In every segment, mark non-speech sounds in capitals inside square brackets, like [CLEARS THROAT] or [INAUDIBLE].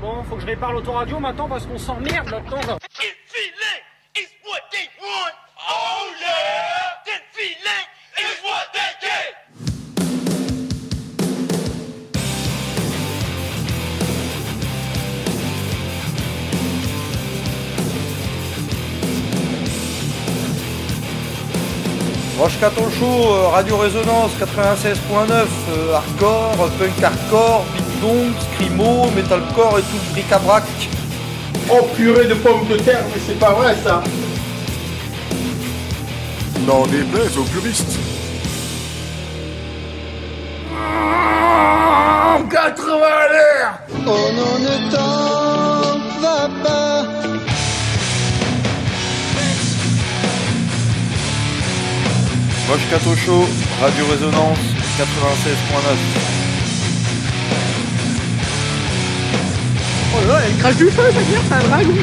Bon, faut que je répare l'autoradio maintenant parce qu'on s'emmerde là-dedans. Roche Caton Show, euh, Radio Résonance 96.9, euh, hardcore, punk hardcore, beatdong, scrimo, metalcore et tout le bric-à-brac. Oh purée de pommes de terre, mais c'est pas vrai ça N'en déplaise aux puristes. 80 à l'air Oh non, ne t'en va pas. Roche Caton Show, Radio Résonance 96.9. là elle crache du feu, ça veut dire, c'est un dragon.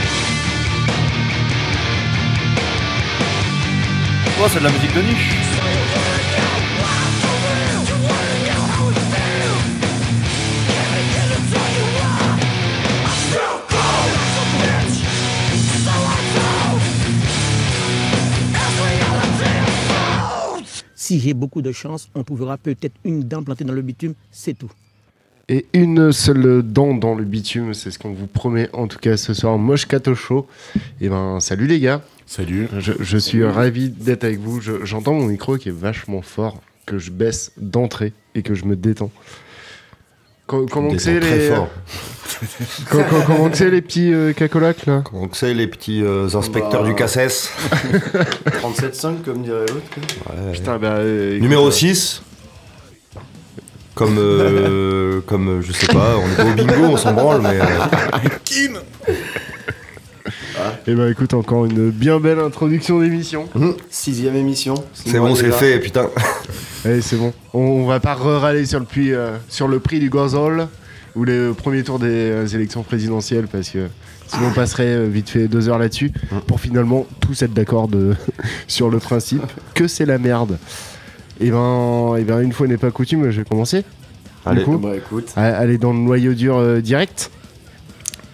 Oh, c'est de la musique de niche. Si j'ai beaucoup de chance, on trouvera peut-être une dent plantée dans le bitume, c'est tout. Et une seule dent dans le bitume, c'est ce qu'on vous promet en tout cas ce soir. Moche Kato Show. Et ben, salut les gars. Salut. Je, je suis ravi d'être avec vous. Je- J'entends mon micro qui est vachement fort, que je baisse d'entrée et que je me détends. Co- comment que c'est les, [LAUGHS] comment que c'est les petits euh, cacolacs là? Donc c'est les petits euh, inspecteurs Bah. du CACES. [LAUGHS] [LAUGHS] 37,5 comme dirait l'autre. Putain, bah, euh, écoute, Numéro euh, 6. Comme, euh, comme, je sais pas, on est pas au bingo, on s'en branle, mais. euh, Eh ben écoute, encore une bien belle introduction d'émission. Sixième émission. c'est bon, c'est fait, putain. Allez, c'est bon. On, va pas râler sur le prix, euh, sur le prix du gazole ou le premier tour des élections présidentielles parce que sinon on passerait vite fait deux heures là-dessus pour finalement tous être d'accord [LAUGHS] sur le principe que c'est la merde. Et ben, et ben une fois n'est pas coutume, je vais commencer. Allez. Du coup, Bah écoute. à- aller dans le noyau dur euh, direct.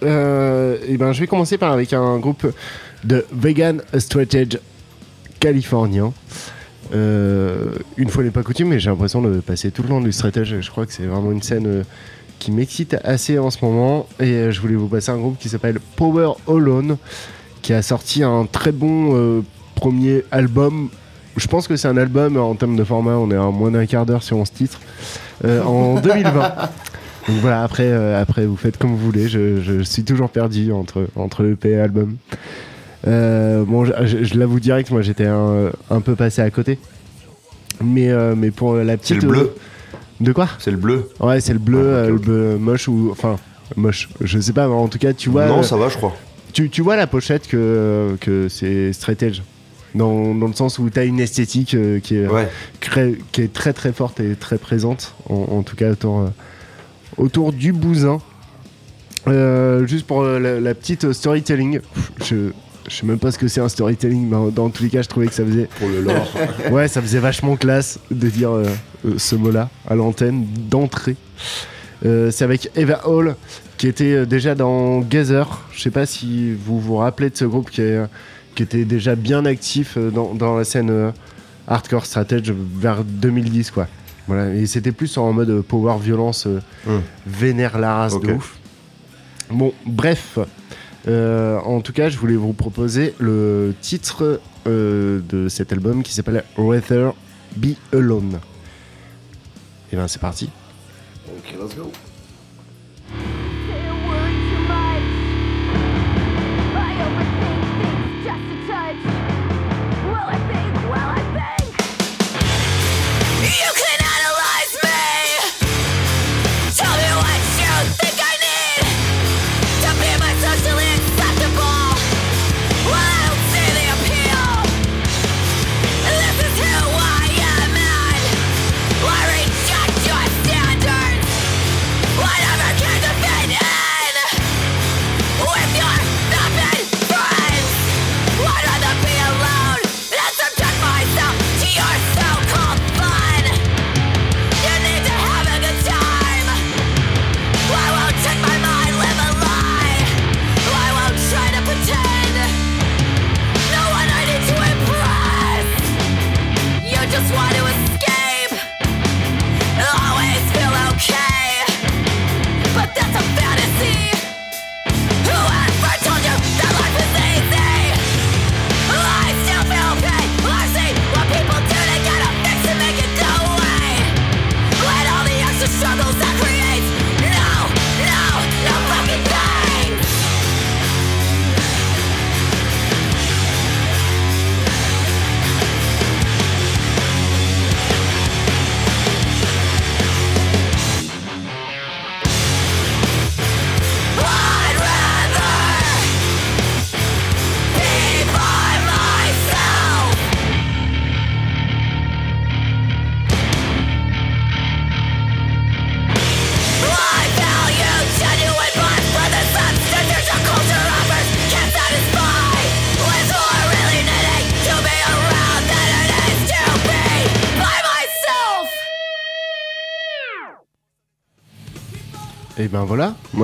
Euh, et ben, je vais commencer par avec un groupe de vegan strategy californien. Euh, une fois n'est pas coutume, mais j'ai l'impression de passer tout le long du stratège. Je crois que c'est vraiment une scène euh, qui m'excite assez en ce moment. Et euh, je voulais vous passer un groupe qui s'appelle Power Alone, qui a sorti un très bon euh, premier album. Je pense que c'est un album en termes de format, on est à moins d'un quart d'heure sur 11 titres, euh, en [LAUGHS] 2020. Donc voilà, après, euh, après vous faites comme vous voulez, je, je suis toujours perdu entre, entre EP et album. Euh, bon, je, l'avoue direct, moi j'étais un, un peu passé à côté. Mais, euh, mais pour la C'est petite. le bleu. de quoi? C'est le bleu. Ouais, c'est le bleu, Ah, le bleu moche ou. Enfin, moche, je sais pas, mais en tout cas, tu vois. non, ça va, je crois. tu, tu vois la pochette que, que c'est straight edge? Dans, dans le sens où tu as une esthétique euh, qui, est, Ouais. cré- qui est très très forte et très présente, en, en tout cas autour, euh, autour du bousin. Euh, juste pour la, la petite storytelling, je, je sais même pas ce que c'est un storytelling, mais dans tous les cas, je trouvais que ça faisait. Pour le lore. [LAUGHS] Ouais, ça faisait vachement classe de dire euh, euh, ce mot-là à l'antenne d'entrée. Euh, c'est avec Eva Hall qui était déjà dans Gazer. Je sais pas si vous vous rappelez de ce groupe qui, est, qui était déjà bien actif euh, dans, dans la scène euh, hardcore strategy vers 2010 quoi. Voilà, et c'était plus en mode euh, power violence euh, Hmm. vénère la race de ouf. Bon, bref. Euh, en tout cas, je voulais vous proposer le titre euh, de cet album qui s'appelle Rather Be Alone. Et ben c'est parti. Ok, let's go.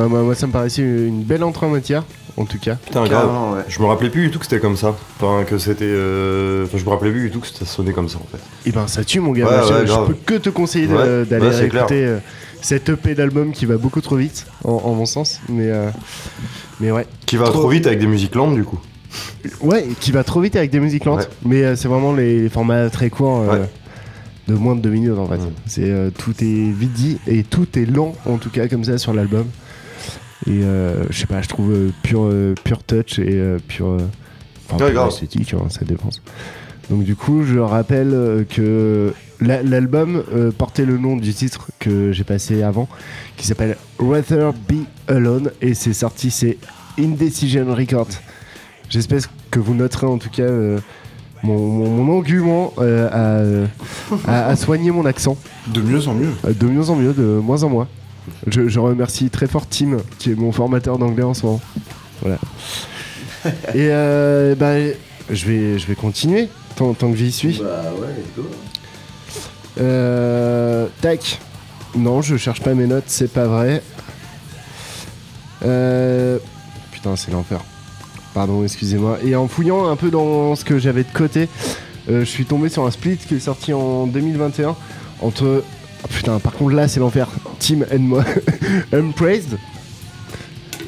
Moi, moi, moi, ça me paraissait une belle entrée en matière, en tout cas. Putain, grave. Ouais. Je me rappelais plus du tout que c'était comme ça. Enfin, que c'était. euh, Enfin, je me rappelais plus du tout que ça sonnait comme ça en fait. Et ben ça tue mon gars, Ouais, je, ouais, je grave. peux que te conseiller d'aller c'est écouter euh, cette EP d'album qui va beaucoup trop vite, en, en mon sens. Mais, euh, mais ouais. Qui va trop, vite avec des musiques lentes du coup. Ouais, qui va trop vite avec des musiques lentes. Ouais. Mais euh, c'est vraiment les formats très courts, euh, Ouais. de moins de deux minutes en fait. C'est euh, tout est vite dit et tout est lent en tout cas comme ça sur l'album. Et euh, je sais pas, je trouve euh, pur, euh, pur touch et euh, pur, euh, enfin, Ouais, esthétique, hein, ça dépend. Donc du coup, je rappelle euh, que la- l'album euh, portait le nom du titre que j'ai passé avant, qui s'appelle Rather Be Alone, et c'est sorti, c'est Indecision Records. J'espère que vous noterez en tout cas euh, mon, mon- mon engouement euh, à, à- à soigner mon accent. De mieux en mieux. De mieux en mieux, de moins en moins. Je, je remercie très fort Tim, qui est mon formateur d'anglais en ce moment. Voilà. [LAUGHS] Et euh, bah, je vais, je vais continuer tant, tant que j'y suis. Bah ouais, let's go. Euh, tac. Non, je cherche pas mes notes, c'est pas vrai. Euh, putain, c'est l'enfer. Pardon, excusez-moi. Et en fouillant un peu dans ce que j'avais de côté, euh, je suis tombé sur un split qui est sorti en 2021 entre. Ah, putain, par contre là, c'est l'enfer. Team and moi. [LAUGHS] Unpraised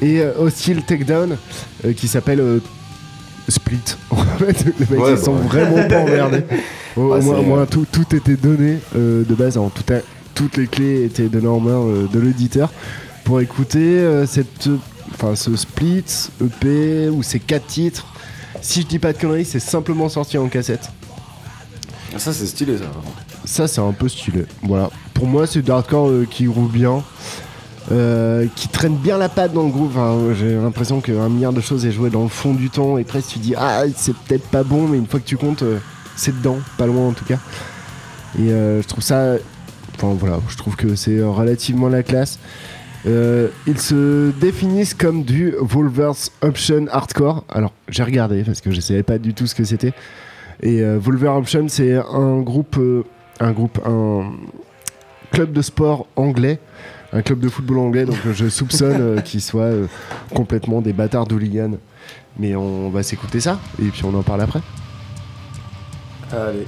et euh, Hostile Takedown euh, qui s'appelle euh, Split. [LAUGHS] En fait, les mecs Ouais, ils bah sont ouais. vraiment pas emmerdés. [LAUGHS] Au, au moins, au moins, tout, tout était donné euh, de base. En tout a- toutes les clés étaient données en main de l'auditeur pour écouter cette, ce split EP ou ces quatre titres. Si je dis pas de conneries, c'est simplement sorti en cassette. Ah, Ça, c'est stylé, ça. Ça, c'est un peu stylé. Voilà. Pour moi, c'est du hardcore euh, qui roule bien, euh, qui traîne bien la patte dans le groupe. Euh, j'ai l'impression qu'un milliard de choses est joué dans le fond du temps et presque tu dis ah c'est peut-être pas bon, mais une fois que tu comptes, c'est dedans, pas loin en tout cas. Et je trouve ça, enfin voilà, je trouve que c'est relativement la classe. Ils se définissent comme du Wolver's Option Hardcore. Alors, j'ai regardé parce que je savais pas du tout ce que c'était. Et Wolver Option, c'est un groupe, un groupe, un club de sport anglais, un club de football anglais. Donc, euh, je soupçonne euh, qu'ils soient euh, complètement des bâtards d'hooligans. Mais on va s'écouter ça et puis on en parle après. Allez.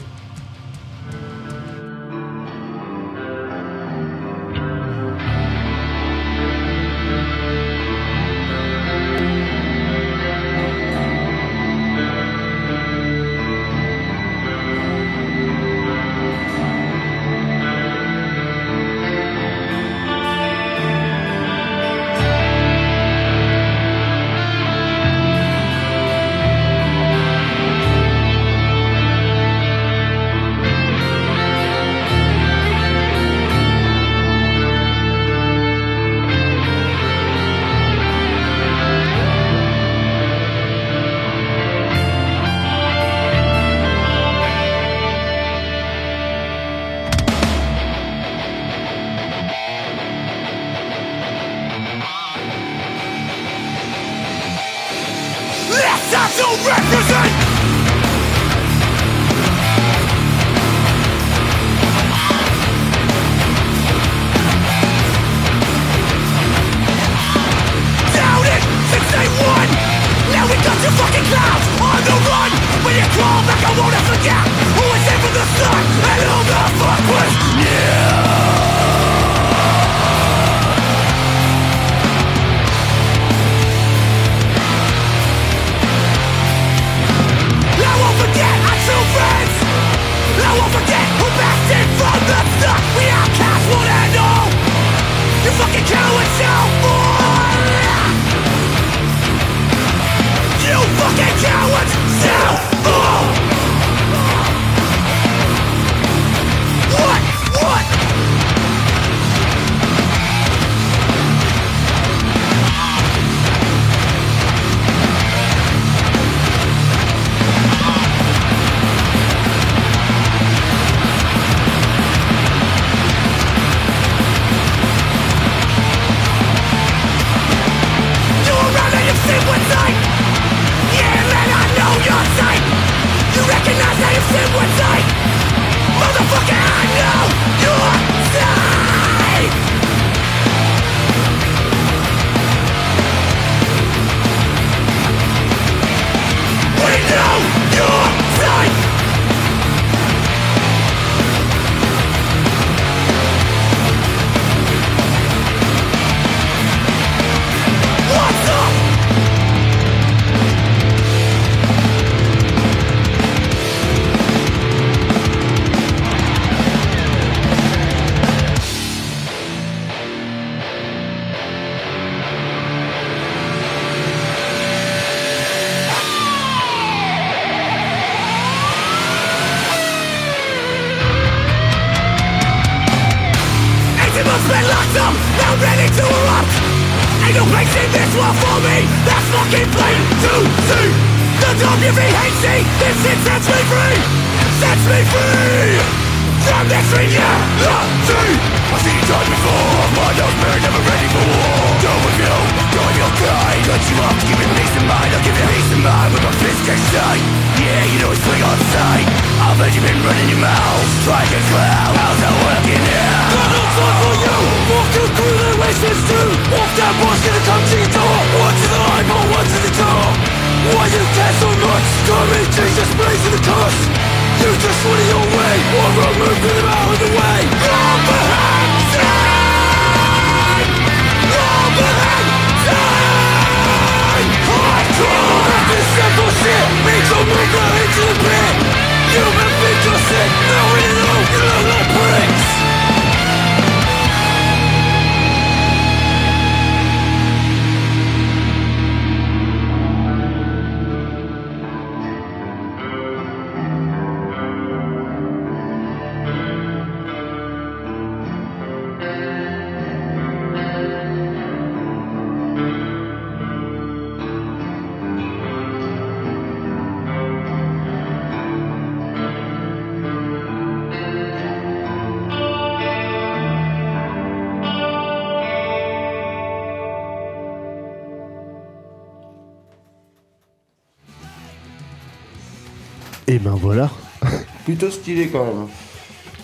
Plutôt stylé quand même.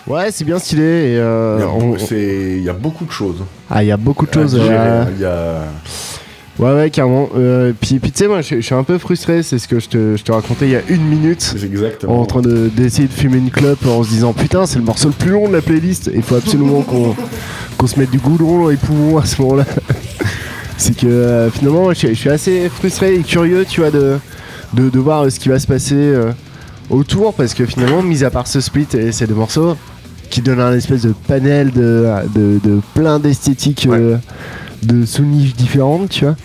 Ouais, c'est bien stylé. Et, euh, Il y a on- beau- c'est- il y a beaucoup de choses. Ah, il y a beaucoup de choses. euh. Il y a. Ouais, ouais, carrément. Euh, puis, puis tu sais, moi, je je suis un peu frustré. C'est ce que je te, je te racontais il y a une minute. Exactement. En train de- d'essayer de, fumer une clope en se disant Putain, c'est le morceau le plus long de la playlist. Il faut absolument [LAUGHS] qu'on qu'on se mette du goudron dans les poumons à ce moment-là. [LAUGHS] c'est que euh, finalement, je, je suis assez frustré et curieux, tu vois, de, de, de voir ce qui va se passer euh, autour. Parce que finalement, mis à part ce split et ces deux morceaux, qui donnent un espèce de panel de, de, de plein d'esthétiques euh, de sous-niches différentes, tu vois.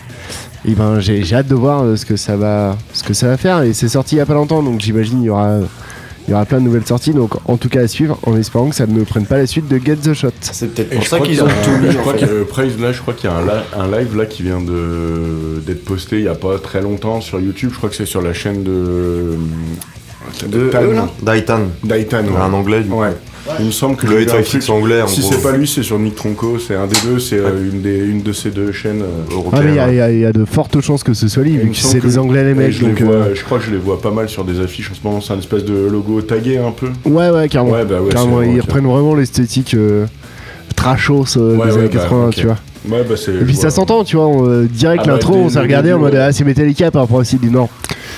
Et ben j'ai j'ai hâte de voir euh, ce que ça va ce que ça va faire et c'est sorti il y a pas longtemps donc j'imagine il y aura il y aura plein de nouvelles sorties donc en tout cas à suivre en espérant que ça ne prenne pas la suite de Get the Shot. C'est peut-être pour ça qu'ils qu'il y ont a tout mis. Je crois fait. que Praise là, je crois qu'il y a un, li- un live là qui vient de d'être posté il y a pas très longtemps sur YouTube. Je crois que c'est sur la chaîne de De Daitan. Daitan, ouais. Un anglais, du coup. Ouais. Il me semble que Le j'ai vu un 856 truc- anglais, en Si c'est pas lui, c'est sur Nick Tronco. C'est un des deux. C'est euh, une des une de ces deux chaînes. euh, Ah mais il y, a- y y de fortes chances que ce soit lui vu que c'est des anglais les mecs je, les vois- euh, je crois que je les vois pas mal sur des affiches en ce moment. C'est un espèce de logo tagué un peu. ouais ouais carrément. Ouais, bah ouais, carrément ils reprennent vraiment l'esthétique euh, trashos euh, Ouais, des ouais, années bah, 80 ok. tu vois. Ouais, bah c'est. Et puis ça s'entend tu vois on, direct Ah bah, l'intro on s'est regardé en mode ouais. ah c'est Metallica par rapport aussi dit non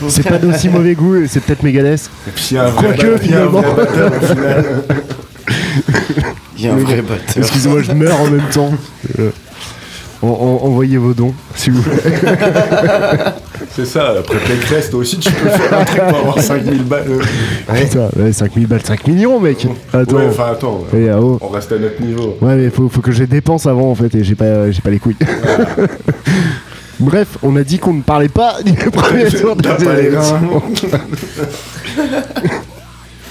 c'est pas d'aussi mauvais goût et c'est peut-être Megadeth. Et puis il y a un vrai Quoique, ba- il y a un vrai finalement. Il y a un vrai batteur. Excusez-moi, je meurs en même temps. Euh, en- en- envoyez vos dons, s'il vous plaît. [LAUGHS] C'est ça, après Pécresse, toi aussi tu peux faire un truc pour avoir 5000 balles. Putain, ouais, 5000 balles, 5 millions, mec. Attends. Ouais, enfin attends, ah, oh. on reste à notre niveau. Ouais, mais faut, faut que je les dépense avant, en fait, et j'ai pas, j'ai pas les couilles. [LAUGHS] Bref, on a dit qu'on ne parlait pas du [LAUGHS] premier tour de reins. [LAUGHS]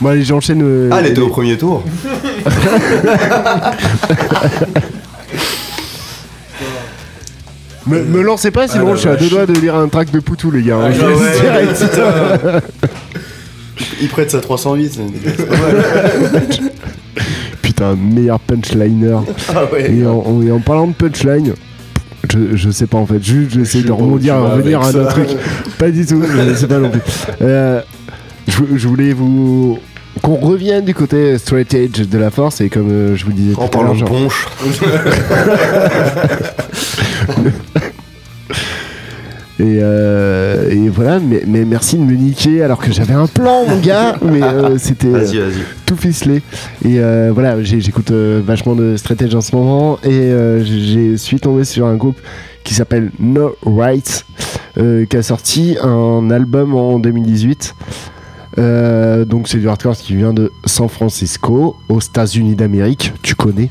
Bon, allez, j'enchaîne. euh, Ah, elle était au premier tour. [LAUGHS] me, me lancez pas, sinon Ah, la je suis à deux doigts de lire un track de Poutou, les gars. hein. Ah, Je direct. Il prête sa 308. c'est dégueulasse. Putain, meilleur punchliner. Ah ouais. Et en, en- et en parlant de punchline, je, je sais pas en fait, juste j'essaie de rebondir, revenir à un ça. autre truc. Pas du tout, je sais pas non plus. Euh, je, je voulais vous. Qu'on revienne du côté straight edge de la force et comme euh, je vous disais En tout à l'heure, parlant de ponche. [LAUGHS] [LAUGHS] Et, euh, et voilà, mais, mais merci de me niquer alors que j'avais un plan, mon gars, [LAUGHS] mais euh, c'était euh, Vas-y, vas-y. tout ficelé. Et euh, voilà, j'ai- j'écoute vachement de straight edge en ce moment et j'ai suis tombé sur un groupe qui s'appelle No Rights, qui a sorti un album en 2018. Euh, donc c'est du hardcore qui vient de San Francisco, aux États-Unis d'Amérique, tu connais.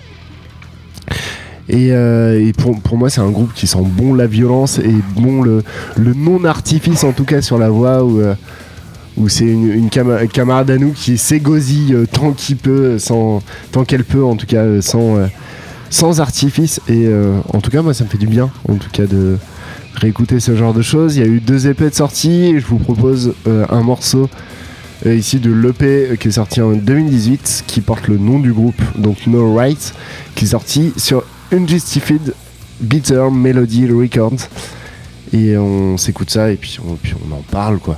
Et, euh, pour, moi, c'est un groupe qui sent bon la violence et bon le, non-artifice, en tout cas sur la voix, où, euh, c'est une, une cama- camarade à nous qui s'égosille euh, tant qu'il peut, tant qu'elle peut, en tout cas, sans, sans artifice. Et en tout cas, moi, ça me fait du bien, en tout cas, de réécouter ce genre de choses. Il y a eu deux EP de sortie et je vous propose un morceau ici de l'EP qui est sorti en 2018 qui porte le nom du groupe, donc No Right, qui est sorti sur Unjustified Bitter Melody Records. Et on s'écoute ça et puis on, puis on en parle quoi.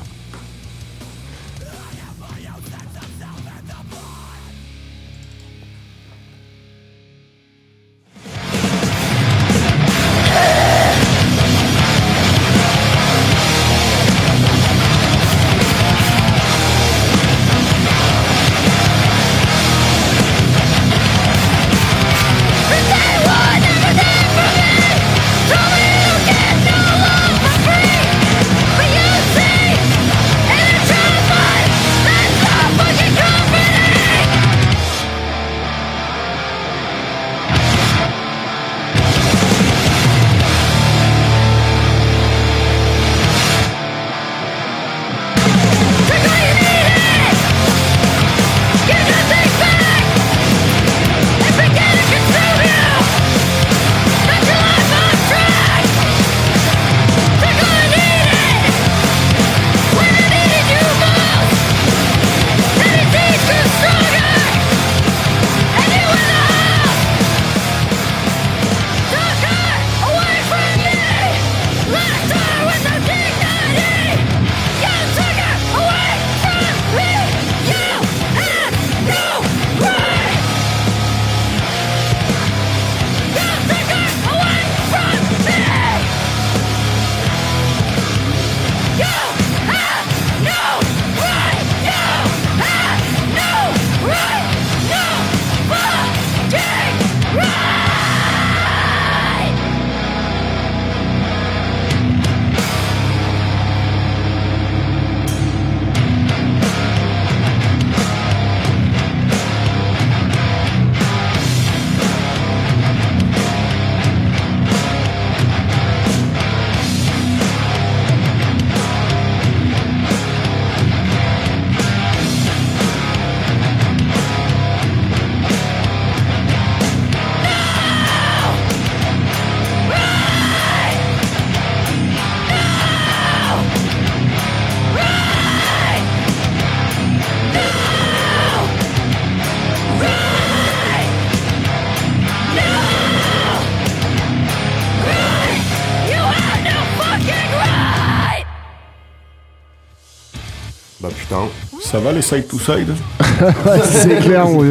Ça va les side to side [LAUGHS] c'est clair, on,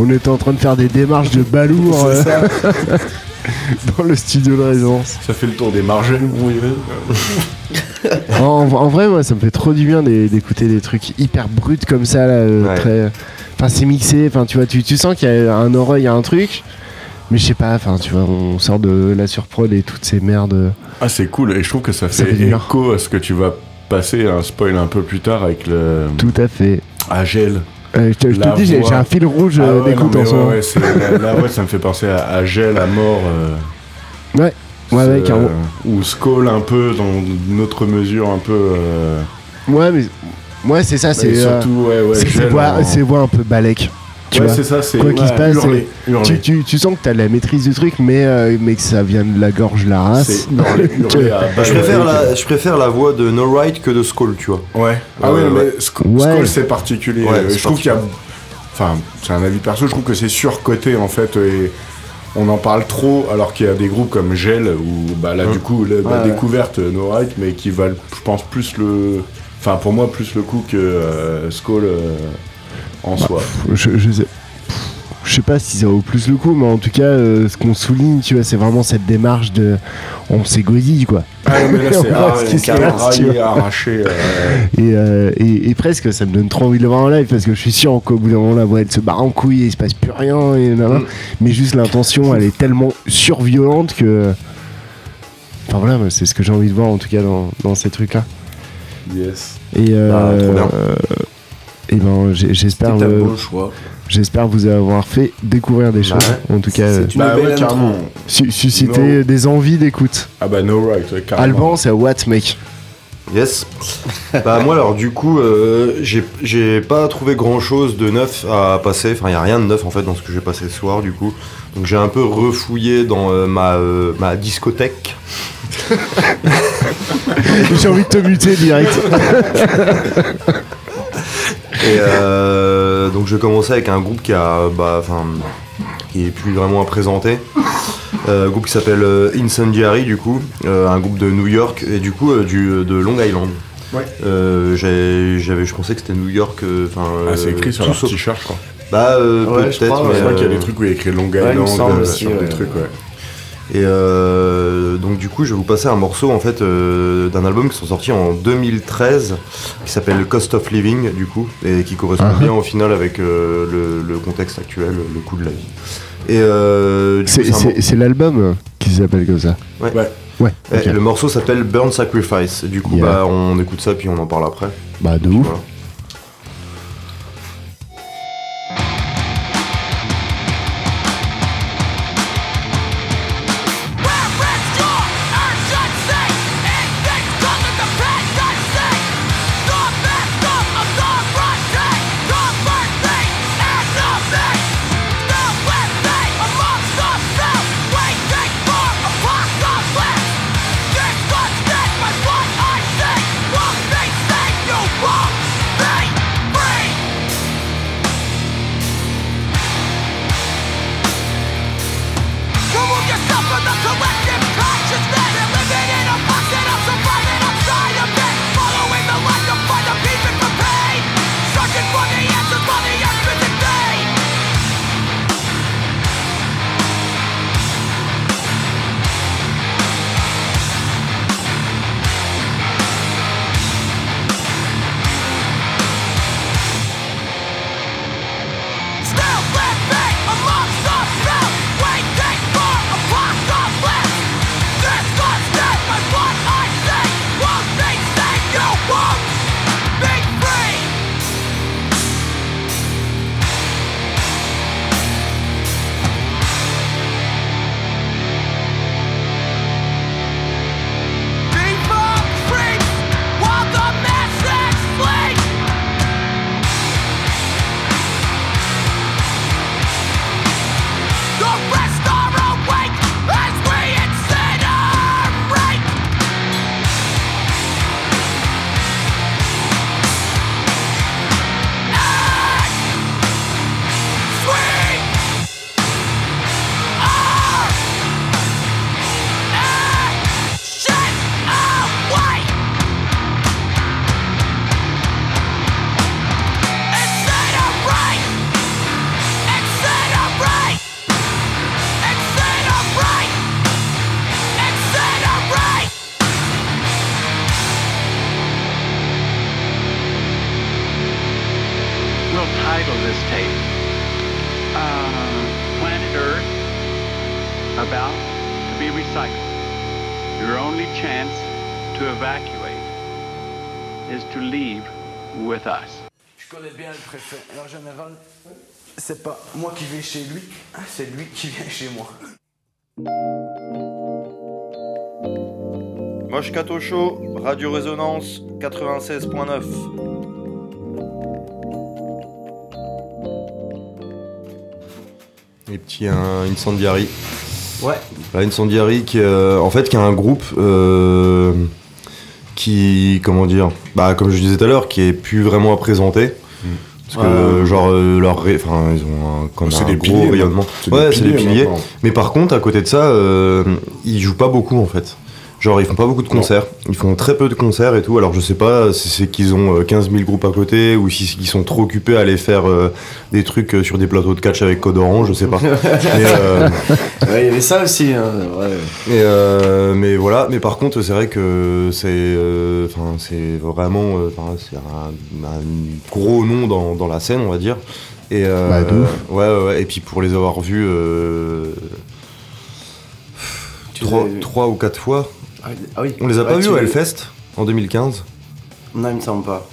on était en train de faire des démarches de balourd euh, ça. [LAUGHS] dans le studio de résonance. Ça fait le tour des margelles, vous voyez En, en vrai, moi, ça me fait trop du bien d'é- d'écouter des trucs hyper bruts comme ça, là, euh, Ouais. très. Enfin, c'est mixé, enfin, tu vois, tu, tu sens qu'il y a un oreille, il y a un truc. Mais je sais pas, enfin, tu vois, on sort de la surprod et toutes ces merdes. Ah c'est cool et je trouve que ça Ça fait, fait du bien. écho à ce que tu vas passer un spoil un peu plus tard avec le Tout à fait. Agel. Euh, je te, je te La dis, j'ai un fil rouge Ah euh, ouais, d'écoute en ce ouais, moment. ça me fait penser à Agel à mort. euh, Ouais, ouais, carrément. euh, Ou Skull un peu dans une autre mesure un peu. euh, Ouais, mais. Ouais, c'est ça, c'est. surtout ouais ouais. c'est voix, en- voix un peu balèques. Tu ouais vois c'est ça c'est Quoi qu'il se passe, hurler, tu, tu, tu sens que t'as la maîtrise du truc, mais, euh, mais que ça vient de la gorge, la race. C'est hurler, [LAUGHS] hurler à Je préfère, la, je préfère la voix de No Right que de Skull, tu vois. Ouais. Ah Ouais, ouais, ouais. mais Sk- Ouais. Skull c'est particulier. Euh, je trouve qu'il y a. Enfin, c'est un avis perso, je trouve que c'est surcoté en fait et on en parle trop alors qu'il y a des groupes comme Gel où bah là du coup la, la Ouais, ouais. découverte euh, No Right mais qui valent je pense plus le. Enfin pour moi plus le coup que euh, Skull euh, en soi. je, je sais. Je sais pas si ça vaut plus le coup, mais en tout cas, euh, ce qu'on souligne, tu vois, c'est vraiment cette démarche de. On s'égoïse, quoi. Ah mais là c'est [LAUGHS] ce arraché. euh, Et, euh, et, et presque, ça me donne trop envie de le voir en live parce que je suis sûr qu'au bout d'un moment, la voix elle se barre en couille et il se passe plus rien. Et. Mm. Mais juste l'intention, elle est tellement surviolente que. Enfin voilà, c'est ce que j'ai envie de voir en tout cas dans, dans ces trucs-là. yes. Et, euh, Ah, trop bien. Et ben, j'ai- j'espère euh, bon choix. j'espère vous avoir fait découvrir des choses. en tout cas, euh, C'est une Bah belle ouais, su- susciter No. des envies d'écoute. Ah bah No Right, ouais, carrément. Alban, c'est à what, mec Yes. [LAUGHS] bah moi alors du coup euh, j'ai- j'ai pas trouvé grand chose de neuf à passer. Enfin il y a rien de neuf en fait dans ce que j'ai passé ce soir du coup. Donc j'ai un peu refouillé dans euh, ma, euh, ma discothèque. [LAUGHS] J'ai envie de te muter direct. [LAUGHS] Et euh, donc je vais commencer avec un groupe qui a bah enfin qui est plus vraiment à présenter. Euh, un groupe qui s'appelle euh, Incendiary du coup, Euh, un groupe de New York et du coup euh, du, de Long Island. Ouais. Euh, j'avais, je pensais que c'était New York. euh, Enfin. Ah, c'est écrit sur leur t-shirt, je crois. Bah euh, Ouais, je peut-être. crois, mais, Je crois qu'il y a des trucs où il y a écrit Long il me Island semble euh, aussi, sur ouais. des trucs, ouais. Et euh, donc du coup, je vais vous passer un morceau en fait euh, d'un album qui sont sortis en 2013, qui s'appelle Cost of Living du coup, et qui correspond Ah. bien au final avec euh, le, le contexte actuel, le coût de la vie. Et euh, C'est- l'album qui s'appelle comme ça. Ouais. Ouais. Ouais, Et ok. Le morceau s'appelle Burn Sacrifice. Du coup, Yeah. bah, on écoute ça puis on en parle après. Bah, de ouf. Voilà. Chez lui, c'est lui qui vient chez moi. Moche Cato Show, Radio Résonance 96.9. Les petits un Incendiary. Ouais. Bah, Incendiary qui, euh, en fait, qui a un groupe euh, qui, comment dire, bah, comme je disais tout à l'heure, qui est plus vraiment à présenter. Parce que, genre, euh, leur ré- enfin, ils ont un, comme C'est un des gros piliers, rayonnement. c'est des Ouais, c'est des piliers, maintenant. Mais par contre, à côté de ça, euh, ils jouent pas beaucoup en fait. Genre, ils font pas beaucoup de concerts. Ils font très peu de concerts et tout. Alors, je sais pas si c'est qu'ils ont euh, 15 000 groupes à côté ou si c'est qu'ils sont trop occupés à aller faire euh, des trucs euh, sur des plateaux de catch avec Code Orange, je sais pas. [LAUGHS] mais, euh, Ouais, il y avait ça aussi. Hein, ouais. mais, euh, mais voilà, mais par contre, c'est vrai que c'est euh, enfin, c'est vraiment euh, c'est un, un gros nom dans, dans la scène, on va dire. Et, euh, Bah, ouais, ouais, et puis pour les avoir vus euh, trois, trois ou quatre fois, Ah, ah oui. on les a pas vus au Hellfest en 2015. Non, il me semble pas.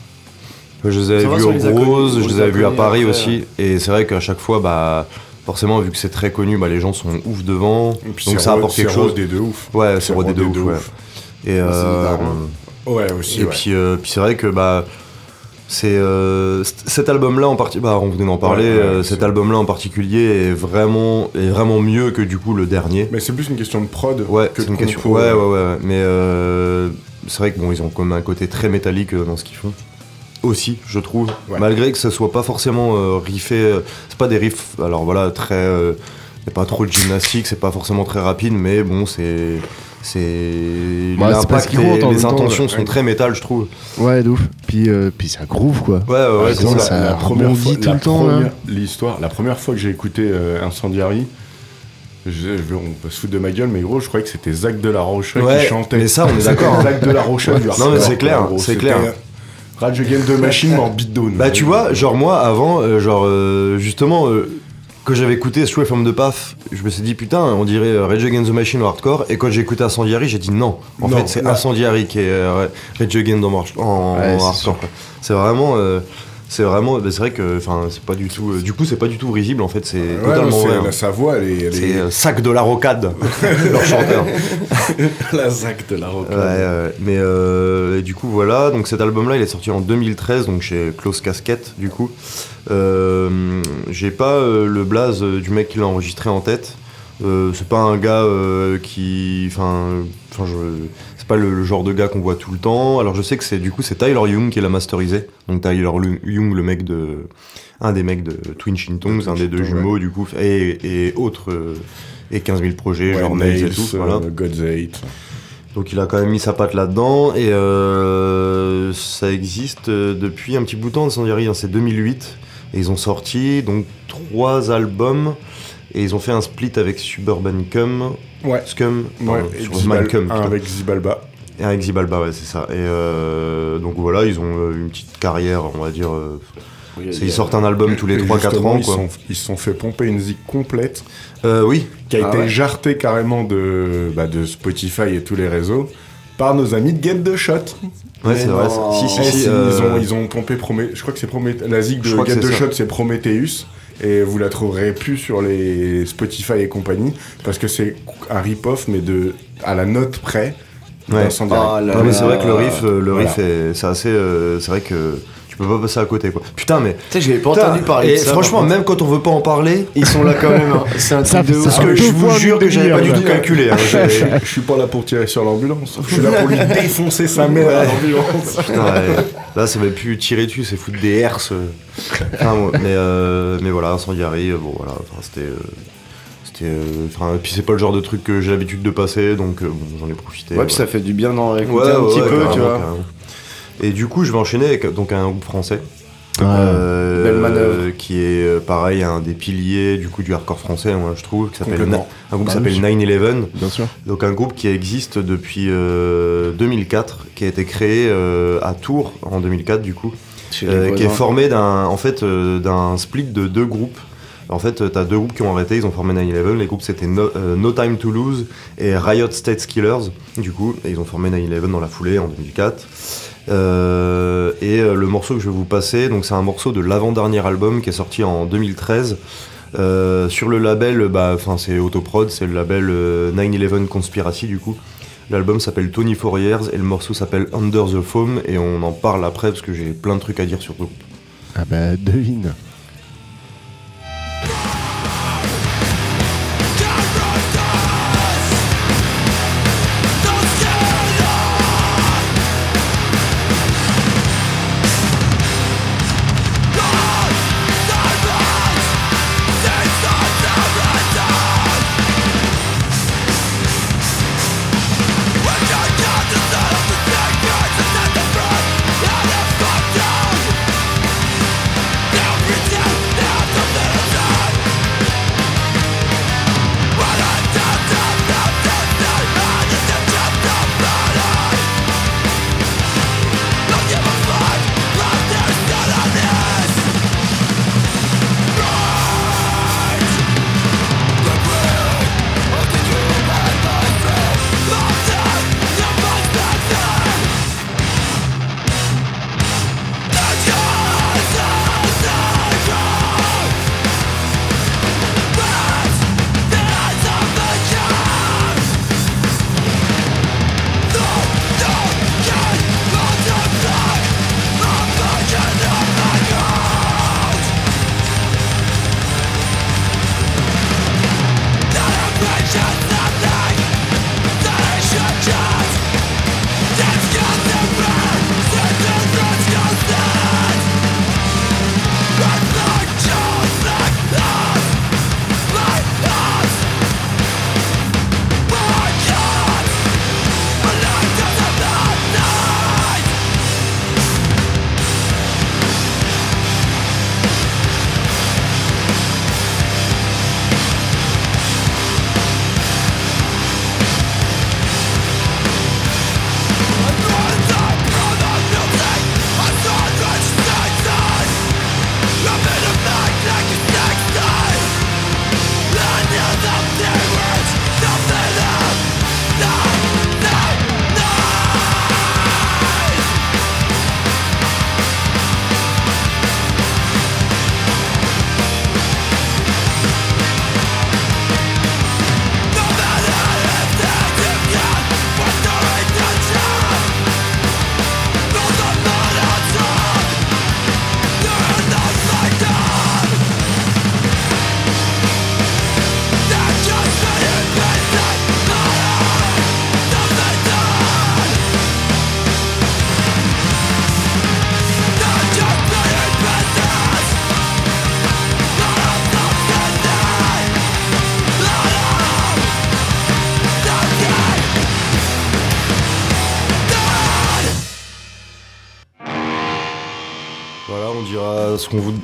Je les C'est avais vus au Rose, je les avais vus à Paris après, aussi. Et c'est vrai qu'à chaque fois, bah, forcément, vu que c'est très connu, bah, les gens sont ouf devant. Et puis donc c'est ça apporte quelque c'est chose. rodé de ouf. Ouais, c'est C'est rodé de rodé ouf. ouais. Et, Ah, c'est euh, hein. Ouais, aussi. Et puis, euh, puis c'est vrai que bah c'est euh, cet album-là en partie, bah on venait d'en parler. Ouais, ouais, euh, cet album-là en particulier est vraiment est vraiment mieux que du coup le dernier. Mais c'est plus une question de prod Ouais, que c'est une question. Ouais, ouais, ouais. ouais. Mais euh, c'est vrai que bon, ils ont comme un côté très métallique euh, dans ce qu'ils font. Aussi, je trouve. Ouais. Malgré que ce soit pas forcément euh, riffé. c'est pas des riffs. Alors voilà, très. Euh, y a pas trop de gymnastique, c'est pas forcément très rapide, mais bon, c'est. C'est. Bah, L'impact et les temps, intentions ouais. sont très métal, je trouve. Ouais, d'ouf. Puis, euh, puis ça groove, quoi. Ouais, ouais, ouais, c'est ça. ça la première fois, tout la le temps, l'histoire, la première fois que j'ai écouté euh, Incendiary, je, je- on peut se foutre de ma gueule, mais gros, je croyais que c'était Zach de la Rocha Ouais, qui chantait. mais ça, on est d'accord, hein. Zach de la Rocha du Non, mais c'est clair, c'est clair. Rage Against the Machine mais en beatdown. Bah tu vois, genre moi avant, euh, genre euh, justement, quand j'avais écouté Stray from the Path, je me suis dit putain, on dirait euh, Rage Against the Machine au hardcore, et quand j'ai écouté Incendiary, j'ai dit non. En Non, fait, c'est Incendiary qui est euh, Rage Against en, Ouais, en hardcore. C'est vraiment, euh, c'est vraiment, bah, c'est vrai que, enfin, c'est pas du tout, euh, du coup, c'est pas du tout risible en fait, c'est Ouais, totalement vrai. hein. la- sa voix, elle est. elle C'est est- euh, sac de la rocade, [LAUGHS] leur chanteur. [LAUGHS] la Zach de la Rocha. Ouais, mais euh, et du coup voilà, donc cet album-là il est sorti en 2013, donc chez Close Casquette du coup. Euh, J'ai pas le blaze du mec qui l'a enregistré en tête. C'est pas un gars qui, enfin, enfin, je- c'est pas le, le genre de gars qu'on voit tout le temps. Alors je sais que c'est du coup c'est Tyler Young qui l'a masterisé. Donc Tyler Young, le mec de, un des mecs de Twin Shin Tongs, un des deux jumeaux du coup, et, et autres. euh, et 15 000 projets, Ouais, genre Nails et tout. euh, voilà. God's. Donc il a quand même mis sa patte là-dedans et euh, ça existe euh, depuis un petit bout de temps, Incendiary, hein, c'est 2008 et ils ont sorti donc trois albums et ils ont fait un split avec Suburbanicum, Ouais. Scum, Ouais, sur Zibal- Malcolm, avec Zibalba. et avec Zibalba, ouais c'est ça. Et euh, donc voilà, ils ont euh, une petite carrière, on va dire. euh, c'est- ils sortent un album tous les Et 3-4 justement, ans Ils quoi. sont- ils se sont fait pomper une zik complète Euh, oui, qui a Ah été ouais. jartée carrément de, bah, de Spotify et tous les réseaux par nos amis de Get the Shot. ouais c'est vrai. Si si Eh, si. si, euh, ils, ont, ils ont pompé Promé... Je crois que c'est Promé... La Je de Get the ça. Shot, c'est Prometheus. Et vous la trouverez plus sur les Spotify et compagnie. Parce que c'est un rip-off, mais de, à la note près. Ouais. Ah là Non mais c'est vrai que le riff, euh, le Voilà. riff est, c'est assez, euh, c'est vrai que tu peux pas passer à côté quoi. Putain mais Tu sais, j'avais pas Putain, entendu parler et de ça. franchement, même quand on veut pas en parler, Ils sont là quand même. hein. [LAUGHS] C'est un truc de ça- parce que je vous jure que j'avais pas du tout calculé. hein. [LAUGHS] je, suis pas là pour tirer sur l'ambulance. Je suis là pour lui [LAUGHS] défoncer sa mère à l'ambulance. Putain, ouais. Là, ça va plus tirer dessus, c'est foutre des herses. Enfin, bon, mais, euh, mais voilà, Incendiary, euh, bon voilà, enfin, c'était. euh, c'était, euh, Enfin, puis c'est pas le genre de truc que j'ai l'habitude de passer, donc euh, bon, j'en ai profité. Ouais, puis ça fait du bien d'en réécouter Ouais, un ouais, petit ouais, peu, tu carrément, vois. Et du coup, je vais enchaîner avec donc, un groupe français. Euh, Belle manœuvre. qui est euh, pareil un des piliers du coup du hardcore français moi je trouve qui s'appelle un groupe qui Bah s'appelle oui. 9-11 Bien sûr. donc un groupe qui existe depuis euh, 2004 qui a été créé euh, à Tours en 2004 du coup euh, qui est formé d'un en fait euh, d'un split de deux groupes en fait, tu as deux groupes qui ont arrêté, ils ont formé 9-11. Les groupes c'était no, euh, No Time to Lose et Riot State Killers, du coup, et ils ont formé 9-11 dans la foulée en 2004. Euh, et euh, le morceau que je vais vous passer, donc c'est un morceau de l'avant-dernier album qui est sorti en 2013. euh, sur le label, bah, c'est Autoprod, c'est le label euh, 9-11 Conspiracy du coup. L'album s'appelle Tony Years et le morceau s'appelle Under the Foam et on en parle après parce que j'ai plein de trucs à dire sur le groupe. Ah bah, devine.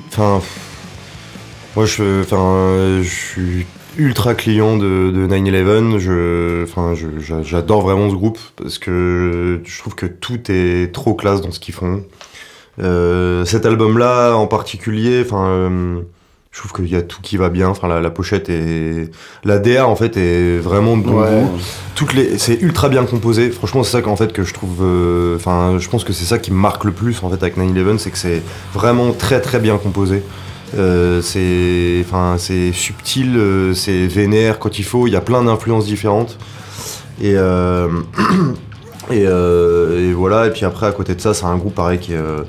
Enfin. Moi, je, enfin, je suis ultra client de, de 9-11. Je, enfin, j'adore vraiment ce groupe parce que je trouve que tout est trop classe dans ce qu'ils font. Euh, cet album-là en particulier, enfin, euh, je trouve qu'il y a tout qui va bien. Enfin, la, la pochette et la DA en fait est vraiment de bon Ouais. goût. Toutes les, c'est ultra bien composé. Franchement, c'est ça qu'en fait que je trouve. euh, Enfin, je pense que c'est ça qui me marque le plus en fait avec 9-11, c'est que c'est vraiment très très bien composé. Euh, c'est, enfin, c'est subtil, euh, c'est vénère quand il faut. Il y a plein d'influences différentes. Et euh, [CLEARS THROAT] et, euh, et voilà. Et puis après, à côté de ça, c'est un groupe pareil qui est euh,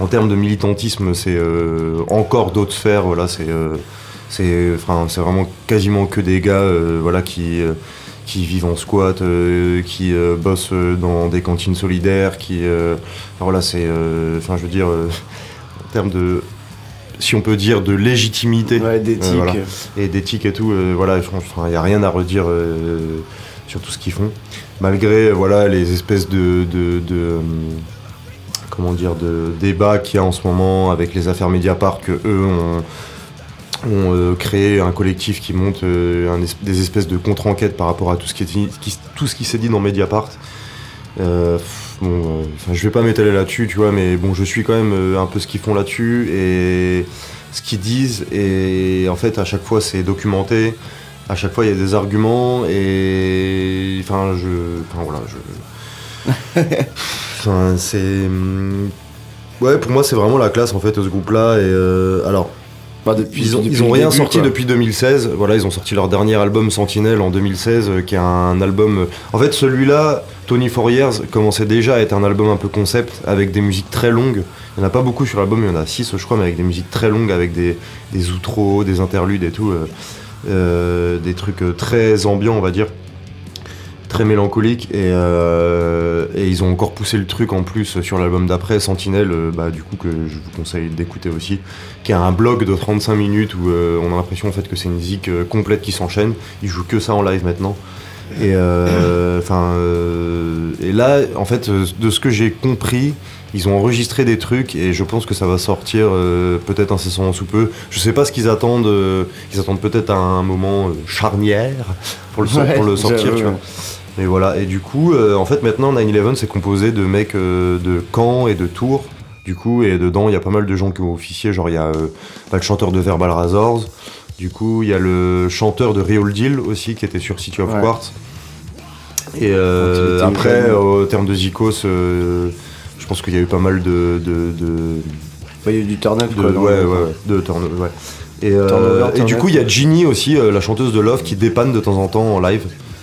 en termes de militantisme, c'est euh, encore d'autres sphères. Voilà, c'est euh, c'est vraiment quasiment que des gars euh, voilà, qui, qui vivent en squat, qui bossent dans des cantines solidaires, qui. enfin, voilà, c'est. Enfin, je veux dire, en termes de. Si on peut dire de légitimité. Ouais, d'éthique. euh, voilà, et d'éthique et tout, euh, voilà, il n'y a rien à redire euh, sur tout ce qu'ils font. Malgré voilà, les espèces de. de, de, euh, comment dire, de débats qu'il y a en ce moment avec les affaires Mediapart, que eux ont, euh, créé un collectif qui monte euh, des espèces de contre-enquêtes par rapport à tout ce qui, est tout ce qui s'est dit dans Mediapart. Euh, bon, euh, je vais pas m'étaler là-dessus, tu vois, mais bon, je suis quand même un peu ce qu'ils font là-dessus et ce qu'ils disent. Et en fait, à chaque fois, c'est documenté. À chaque fois, il y a des arguments et enfin, je, enfin voilà, je. [LAUGHS] Enfin, c'est. hum, Ouais, pour moi, c'est vraiment la classe en fait, ce groupe-là. Et euh, alors. depuis- ils ont, depuis ils ont le rien début, sorti quoi. depuis 2016. Voilà, ils ont sorti leur dernier album Sentinelle en 2016, euh, qui est un album. euh, En fait, celui-là, Tony For Years, commençait déjà à être un album un peu concept, avec des musiques très longues. Il n'y en a pas beaucoup sur l'album, il y en a 6 je crois, mais avec des musiques très longues, avec des, des outros, des interludes et tout. euh, des trucs très ambiants, on va dire très mélancoliques et, euh, et ils ont encore poussé le truc en plus sur l'album d'après Sentinelle euh, bah, du coup que je vous conseille d'écouter aussi qui a un blog de 35 minutes où euh, on a l'impression en fait que c'est une euh, complète qui s'enchaîne. Ils jouent que ça en live maintenant et euh, enfin euh, et là en fait euh, de ce que j'ai compris ils ont enregistré des trucs et je pense que ça va sortir euh, peut-être incessamment sous peu. Je sais pas ce qu'ils attendent. euh, ils attendent peut-être un moment euh, charnière pour le, so- Ouais, pour le sortir, tu vois. Et voilà. Et du coup, en fait, maintenant 9/11 c'est composé de mecs de Caen et de Tours. Du coup, et dedans il y a pas mal de gens qui ont officié. Genre il y a bah, le chanteur de Verbal Razors. Du coup, il y a le chanteur de Real Deal aussi qui était sur City of Ouais. Quartz. Et euh, après, au terme de Zikos, euh, je pense qu'il y a eu pas mal de. de, de il y a eu du turn-up, de, quoi, dans ouais, le- ouais, de turn ouais. Et, euh, et du coup, il y a. Ginny aussi, euh, la chanteuse de Love, qui dépanne de temps en temps en live.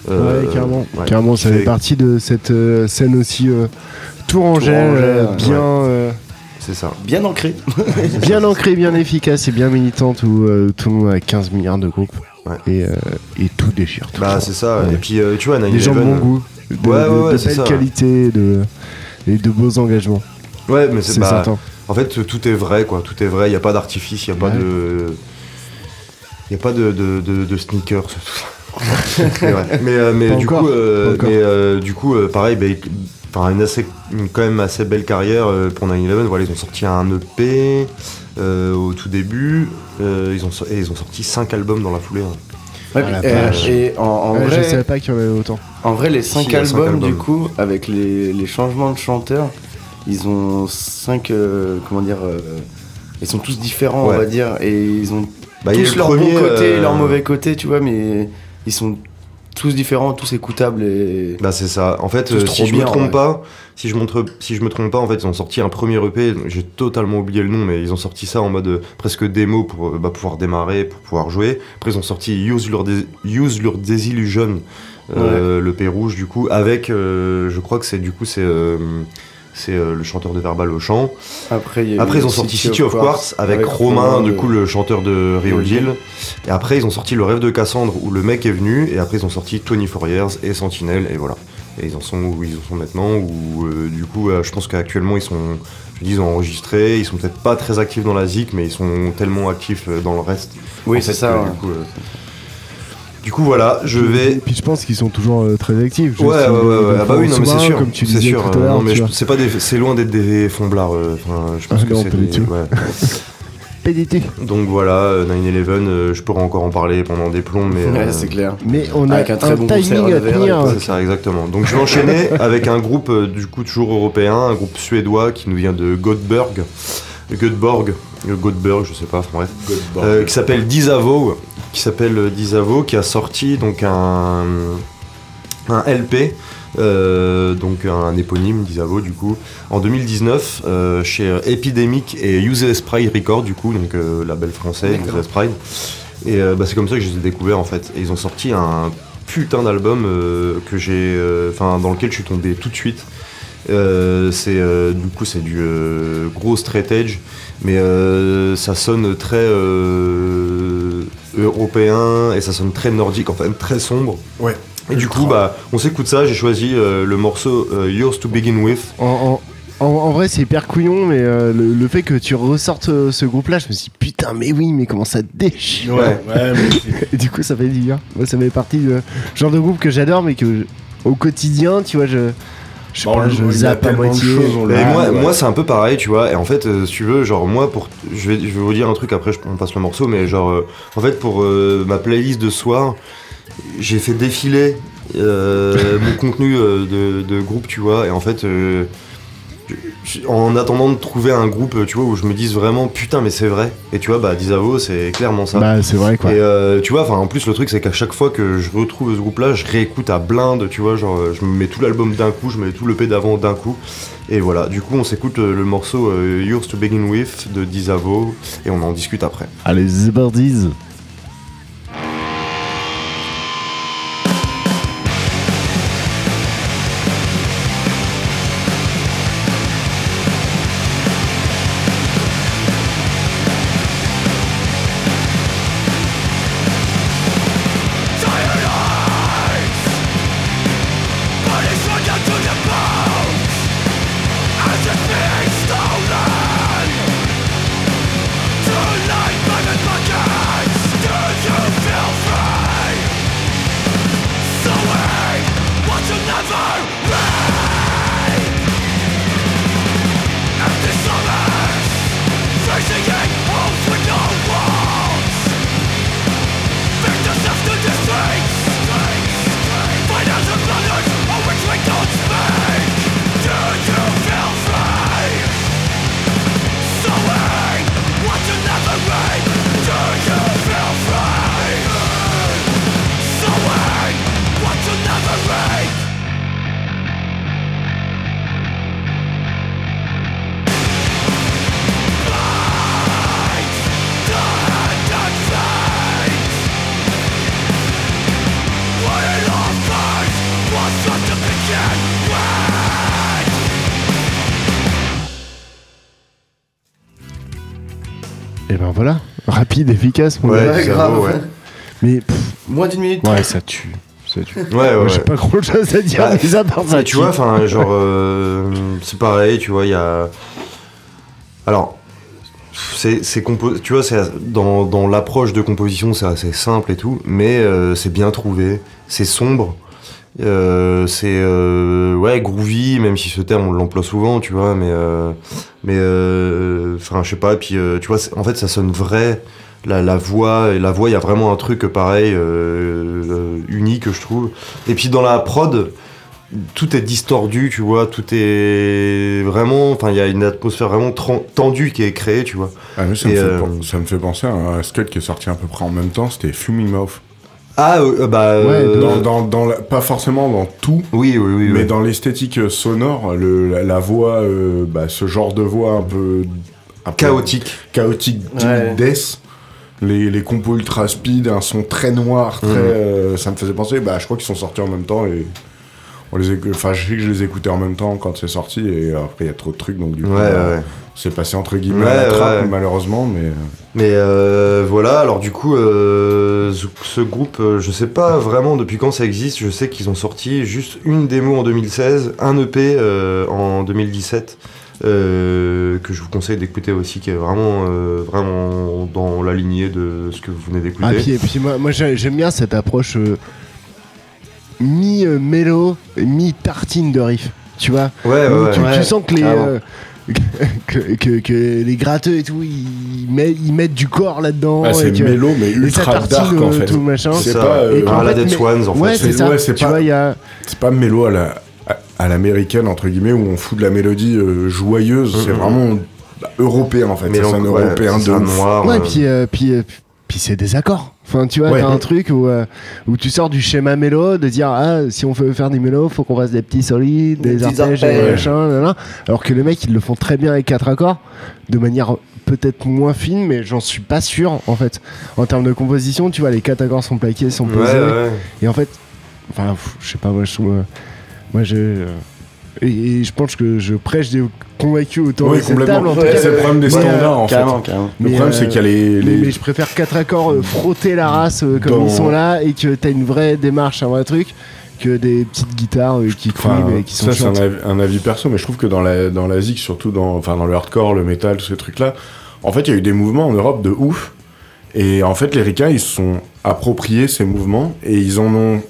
Euh, ouais, carrément. ouais, carrément, ça fait partie de cette euh, scène aussi euh, tourangelle, Tourangelle, euh, ouais. bien, euh, C'est ça. Bien ancré. [LAUGHS] bien ancrée, bien efficace et bien militante où euh, tout le monde a 15 milliards de groupes et, euh, et tout déchire. tout Bah, c'est ça. Ouais. Et puis, euh, tu vois, 9/11. Des gens de bon goût, de, ouais, de- ouais, ouais, de belle ça. qualité de, et de beaux engagements. Ouais, mais c'est bah. En fait, tout est vrai, quoi. Tout est vrai. Il n'y a pas d'artifice, il n'y a pas Ouais. de. Il n'y a pas de, de, de, de sneakers, tout ça. [LAUGHS] Mais euh, du encore, coup, euh, mais, euh, du coup euh, pareil, bah, enfin, une, assez, une quand même assez belle carrière euh, pour 9-11. Voilà, ils ont sorti un EP euh, au tout début. Euh, ils, ont, et ils ont sorti 5 albums dans la foulée. hein. Ouais, Ah, euh, et en, en Ouais, vrai, Je savais pas qu'il y en avait autant. en vrai, les 5 il y a cinq albums, du coup, avec les, les changements de chanteurs, ils ont 5. comment dire. euh, ils sont tous différents, Ouais. on va dire. Et ils ont Bah, il y a tous le leur premier, bon côté et leur euh, mauvais côté, tu vois, mais ils sont tous différents, tous écoutables. Et... Bah c'est ça. En fait, euh, si je bien, me trompe ouais. pas, si je, montre, si je me trompe pas, en fait, ils ont sorti un premier EP. J'ai totalement oublié le nom, mais ils ont sorti ça en mode euh, presque démo pour euh, bah, pouvoir démarrer, pour pouvoir jouer. Après, ils ont sorti Use Your, Des- Use Your Desillusion, euh, le P rouge du coup, avec, euh, je crois que c'est du coup c'est euh, c'est euh, le chanteur de Verbal au chant. Après, il y a eu Après, ils ont sorti City of Quartz avec, Romain, du le- coup, le chanteur de Real Deal. Et après, ils ont sorti Le Rêve de Cassandre où le mec est venu. Et après, ils ont sorti 24 Years et Sentinelle. Et voilà. Et ils en sont où ils en sont maintenant. Où euh, du coup, euh, je pense qu'actuellement, ils sont. Je dis, ils ont enregistré. Ils sont peut-être pas très actifs dans la ZIC, mais ils sont tellement actifs euh, dans le reste. Oui, c'est ça, que, ouais. Du coup, Du coup, voilà, je vais. Et puis je pense qu'ils sont toujours euh, très actifs. Ouais, ouais, Juste, ouais, ouais. Ah bah oui, non, mais c'est sûr. Comme tu c'est sûr. tout à euh, l'heure. Non, mais je- c'est pas des, c'est loin d'être des fomblards. euh, Enfin, je pense Ah que non, c'est pas des. [LAUGHS] du tout. ouais. PDT. Donc voilà, euh, 9-11, euh, je pourrais encore en parler pendant des plombs, mais. Ouais, euh, c'est clair. Mais on a Avec un très bon timing concert à tenir. C'est ça, exactement. Donc je vais enchaîner [LAUGHS] avec un groupe, euh, du coup, toujours européen, un groupe suédois qui nous vient de Göteborg. Göteborg, euh, Göteborg, je sais pas, enfin bref. Euh, qui s'appelle Disavo, qui s'appelle euh, Disavo, qui a sorti donc un, un LP, euh, donc un éponyme Disavo du coup, en 2019 euh, chez Epidemic et Useless Pride Records du coup, donc euh, label français. Useless Pride. Et bah, c'est comme ça que je les ai découverts en fait. Et ils ont sorti un putain d'album que j'ai, enfin dans lequel je suis tombé tout de suite. C'est euh, du coup c'est du gros straight edge, mais euh, ça sonne très européen et ça sonne très nordique, en fait très sombre. Ouais. Et du coup bah on s'écoute ça. J'ai choisi euh, le morceau euh, Yours to Begin With. En, en- en- en vrai, c'est hyper couillon, mais euh, le, le fait que tu ressortes euh, ce groupe-là, je me suis dit putain, mais oui, mais comment ça déchire? Ouais. Ouais, mais [LAUGHS] Et du coup, ça fait du bien. Moi, ça fait partie du genre de groupe que j'adore, mais que je- au quotidien, tu vois, je. Je sais Bon, pas, je zappe à moitié. Et moi, ouais. moi c'est un peu pareil, tu vois. Et en fait, euh, si tu veux, genre moi, pour, je vais, je vais vous dire un truc après, je, on passe le morceau, mais genre, euh, en fait, pour euh, ma playlist de soir, j'ai fait défiler mon [LAUGHS] contenu de, de groupe, tu vois. Et en fait, euh, en attendant de trouver un groupe, tu vois, où je me dise vraiment, putain, mais c'est vrai. Et tu vois, bah, Disavo, c'est clairement ça. Bah, c'est vrai, quoi. Et euh, tu vois, enfin en plus le truc c'est qu'à chaque fois que je retrouve ce groupe-là, je réécoute à blinde, tu vois, genre je me mets tout l'album d'un coup, je mets tout le P d'avant d'un coup, et voilà. Du coup on s'écoute euh, le morceau euh, Yours to Begin With de Disavo et on en discute après. Allez, The Et ben voilà, rapide, efficace, mon Ouais, gars. Grave. ouais. Mais pff, Moins d'une minute. ouais, ça tue. Ça tue. Ouais, ouais, J'ai pas grand chose à dire, Bah, mais à part ça. Tu vois, enfin, genre, [LAUGHS] euh, c'est pareil, tu vois, il y a. Alors, c'est, compo- tu vois, c'est dans, dans l'approche de composition, c'est assez simple et tout, mais euh, c'est bien trouvé, c'est sombre, euh, c'est euh, ouais groovy, même si ce terme on l'emploie souvent, tu vois, mais euh, mais enfin, je sais pas, puis tu vois, en fait, ça sonne vrai. La, la voix, et la voix, il y a vraiment un truc pareil, unique, je trouve. Et puis dans la prod, tout est distordu, tu vois, tout est vraiment, enfin, il y a une atmosphère vraiment tendue qui est créée, tu vois. Ah, me fait, ça me fait penser à un skate qui est sorti à peu près en même temps, c'était Fuming Mouth. Ah, euh, bah, euh, Dans, dans, dans la- pas forcément dans tout, oui, oui, oui, mais oui. dans l'esthétique euh, sonore, le, la, la voix, euh, bah, ce genre de voix un peu... un peu chaotique. chaotique, Ouais. death. Les, les compos ultra speed, un son très noir, très, euh, ça me faisait penser, bah, je crois qu'ils sont sortis en même temps et On les éc- Enfin, je sais que je les écoutais en même temps quand c'est sorti et après il y a trop de trucs donc du coup Ouais, euh, ouais. c'est passé entre guillemets à la trappe ouais. malheureusement mais euh, Mais euh, voilà, alors du coup, euh, ce, groupe, euh, je sais pas vraiment depuis quand ça existe, je sais qu'ils ont sorti juste une démo en 2016, un EP euh, en 2017, euh, que je vous conseille d'écouter aussi, qui est vraiment, euh, vraiment dans la lignée de ce que vous venez d'écouter. Ah, puis, et puis moi, moi j'ai- j'aime bien cette approche euh, mi-mélo, mi-tartine de riff. Tu vois Ouais, tu, ouais. tu sens que les. Euh, [LAUGHS] que, que- que les gratteux et tout, ils, mettent, ils mettent du corps là-dedans. Ah, c'est mélo, mais et ultra ça tartine, dark, en euh, fait. Tout machin. C'est pas, euh, à la fait, Dead mais- Swans, en ouais, fait. c'est ça. pas- a. pas mélo à la à, à l'américaine entre guillemets où on fout de la mélodie euh, joyeuse c'est Mhm. vraiment bah, européen en fait c'est un ouais, européen de noir. Ouais, euh, puis, euh, puis, euh, puis c'est des accords. Enfin, tu vois, Ouais. t'as un truc où, euh, où tu sors du schéma mélo, de dire, ah, si on veut faire des mélos, faut qu'on fasse des petits solides, des, Des arpèges, des arpèges. machins, nanana. Alors que les mecs, ils le font très bien avec quatre accords, de manière peut-être moins fine, mais j'en suis pas sûr, en fait. En termes de composition, tu vois, les quatre accords sont plaqués, sont posés. ouais. Et en fait, enfin, je sais pas, moi, je trouve. euh, moi, je. euh, et, et je pense que je prêche des convaincus autour Oui, de cette complètement. table. C'est le problème des euh, standards en fait Carrément, carrément. le Mais, problème c'est euh, qu'il y a les, mais, les- mais je préfère quatre accords euh, frotter la race euh, comme Dans- ils sont là et que t'as une vraie démarche, un vrai truc, que des petites guitares euh, qui Enfin, et qui sont ça c'est un, avis- un avis perso, mais je trouve que dans la dans la zik, surtout dans enfin dans le hardcore, le metal, tous ces trucs-là, en fait, il y a eu des mouvements en Europe de ouf. Et en fait, les ricains, ils se sont appropriés ces mouvements et ils en ont